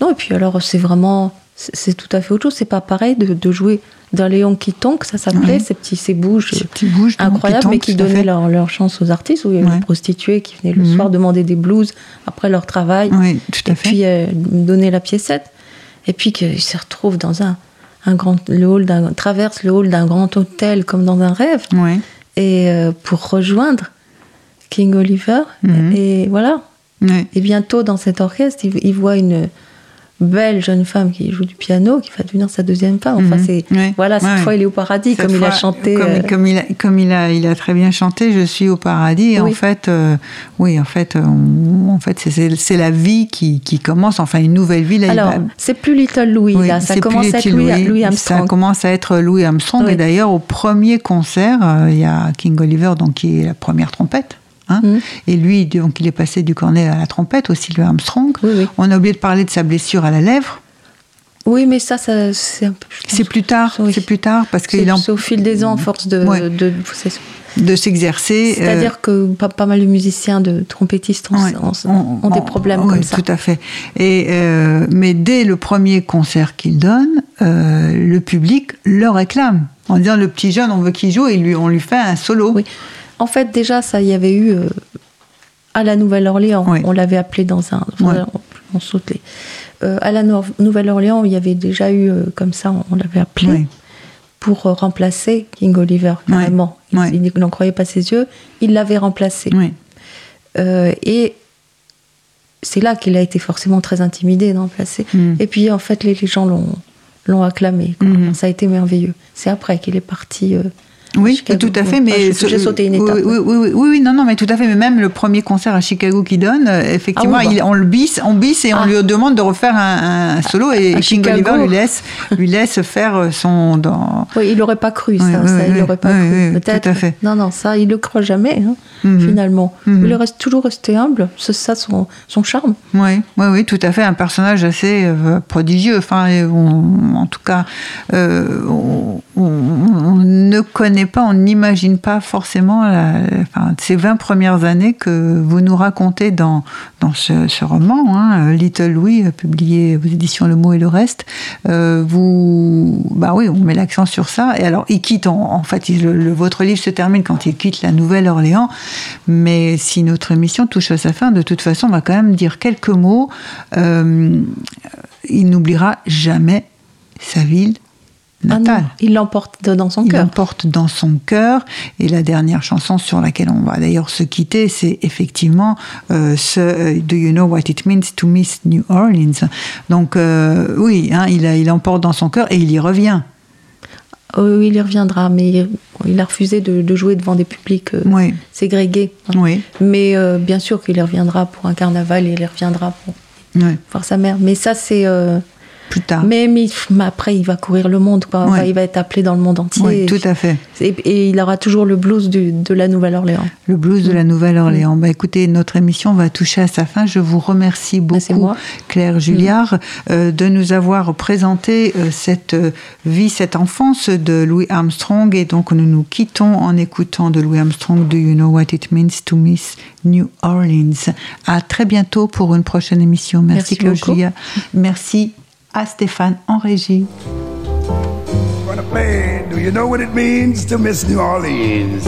non et puis alors c'est vraiment c'est tout à fait autre chose c'est pas pareil de, de jouer d'un Léon qui tonque ça s'appelait Oui. ces petits ces bouges Ces petits bouges de incroyables, mais qui à fait. donnaient leur, leur chance aux artistes. Où il y avait Ouais. des prostituées qui venaient le Mhm. soir demander des blues après leur travail. Oui, tout à et fait. puis euh, donner la piécette. Et puis qu'il se retrouve dans un, un grand, le hall d'un, traverse le hall d'un grand hôtel comme dans un rêve. Et euh, pour rejoindre King Oliver. Mhm. Et voilà. Et bientôt dans cet orchestre, il, il voit une belle jeune femme qui joue du piano, qui va devenir sa deuxième femme. Enfin, Mhm. c'est voilà, cette Ouais. fois il est au paradis, Cette comme il a chanté. Comme, euh, comme il, a, comme il, a, il a très bien chanté, je suis au paradis. Et Oui. En fait, euh, oui, en fait, euh, on- en fait, c'est- la vie qui, qui commence, enfin une nouvelle vie. Là, Alors, c'est plus Little Louis, oui, là. Ça commence à être Louis, Louis Ça Armstrong. commence à être Louis Armstrong. Oui. Et d'ailleurs, au premier concert, euh, il y a King Oliver, donc qui est la première trompette. Hein. Mhm. Et lui, donc, il est passé du cornet à la trompette, aussi Louis Armstrong. Oui, oui. On a oublié de parler de sa blessure à la lèvre. Oui, mais ça, ça c'est un peu. C'est plus tard, Oui. c'est plus tard, parce qu'il en- c'est au fil des ans, à force de. Ouais. de- s'exercer. euh, C'est-à-dire que pas, pas mal de musiciens, de trompettistes ont, Ouais. ont- On- ont des problèmes comme ça. Tout à fait. Et, euh, mais dès le premier concert qu'il donne, euh, le public le réclame. En disant le petit jeune, on veut qu'il joue et lui, on lui fait un solo. Oui. En fait, déjà, ça, y avait eu euh, à la Nouvelle-Orléans, Oui. on l'avait appelé dans un. Ouais. on, saute les- Euh, à la Nouvelle-Orléans, il y avait déjà eu, euh, comme ça, on, on l'avait appelé, Oui. pour remplacer King Oliver, carrément. Il- n'en croyait pas ses yeux, il l'avait remplacé. Oui. Et c'est là qu'il a été forcément très intimidé d'en placer. Mm. Et puis en fait, les, les gens l'ont, l'ont acclamé. quoi. Mhm. Ça a été merveilleux. C'est après qu'il est parti. Oui, tout à fait. Mais j'ai- sauté une étape. Oui, oui, oui, oui, oui, non, non, mais tout à fait. Mais même le premier concert à Chicago qu'il donne, euh, effectivement, Ah oui, bah. il- on le bisse, on et on Ah. lui demande de refaire un, un solo et À King Chicago. Oliver lui laisse, lui laisse faire euh, son dans. Oui, il n'aurait pas cru ça. Oui, il n'aurait pas cru. Peut-être. tout à fait. Non, non, ça, il ne le croit jamais, hein, Mhm. finalement. Mhm. Il reste toujours resté humble. C'est ça son, son charme. Oui, oui, oui, tout à fait. Un personnage assez euh, prodigieux. Enfin, et on- en tout cas, euh, on, on- on ne connaît pas, on n'imagine pas forcément ces 20 premières années que vous nous racontez dans, dans ce, roman, hein, Little Louis, euh, publié aux éditions Le Mot et le Reste. Euh, vous, bah oui, on met l'accent sur ça. Et alors, il quitte, en, fait, le- votre livre se termine quand il quitte la Nouvelle-Orléans. Mais si notre émission touche à sa fin, de toute façon, on va quand même dire quelques mots. Euh, il n'oubliera jamais sa ville Ah il l'emporte dans son Il cœur. l'emporte dans son cœur. Et la dernière chanson sur laquelle on va d'ailleurs se quitter, c'est effectivement euh, ce euh, Do you know what it means to miss New Orleans Donc euh, oui, hein, il, a- il emporte dans son cœur et il y revient. Oh, oui, il y reviendra, mais il, il a refusé de, de jouer devant des publics euh, Oui, hein. oui, Mais euh, bien sûr qu'il y reviendra pour un carnaval et il y reviendra pour oui. voir sa mère. Mais ça, c'est. Plus tard. Mais, mais, mais après, il va courir le monde. Quoi. Ouais. Il va être appelé dans le monde entier. Oui, tout à fait. Et, et il aura toujours le blues du- de la Nouvelle-Orléans. Le blues de la Nouvelle-Orléans. Bah, écoutez, notre émission va toucher à sa fin. Je vous remercie Bah, beaucoup. Claire Julliard, euh, de nous avoir présenté euh, cette euh, vie, cette enfance de Louis Armstrong. Et donc, nous nous quittons en écoutant de Louis Armstrong Do You Know What It Means to Miss New Orleans. À très bientôt pour une prochaine émission. Merci, Merci. Julliard. Merci à Stéphane en régie. Gonna play. Do you know what it means to miss New Orleans?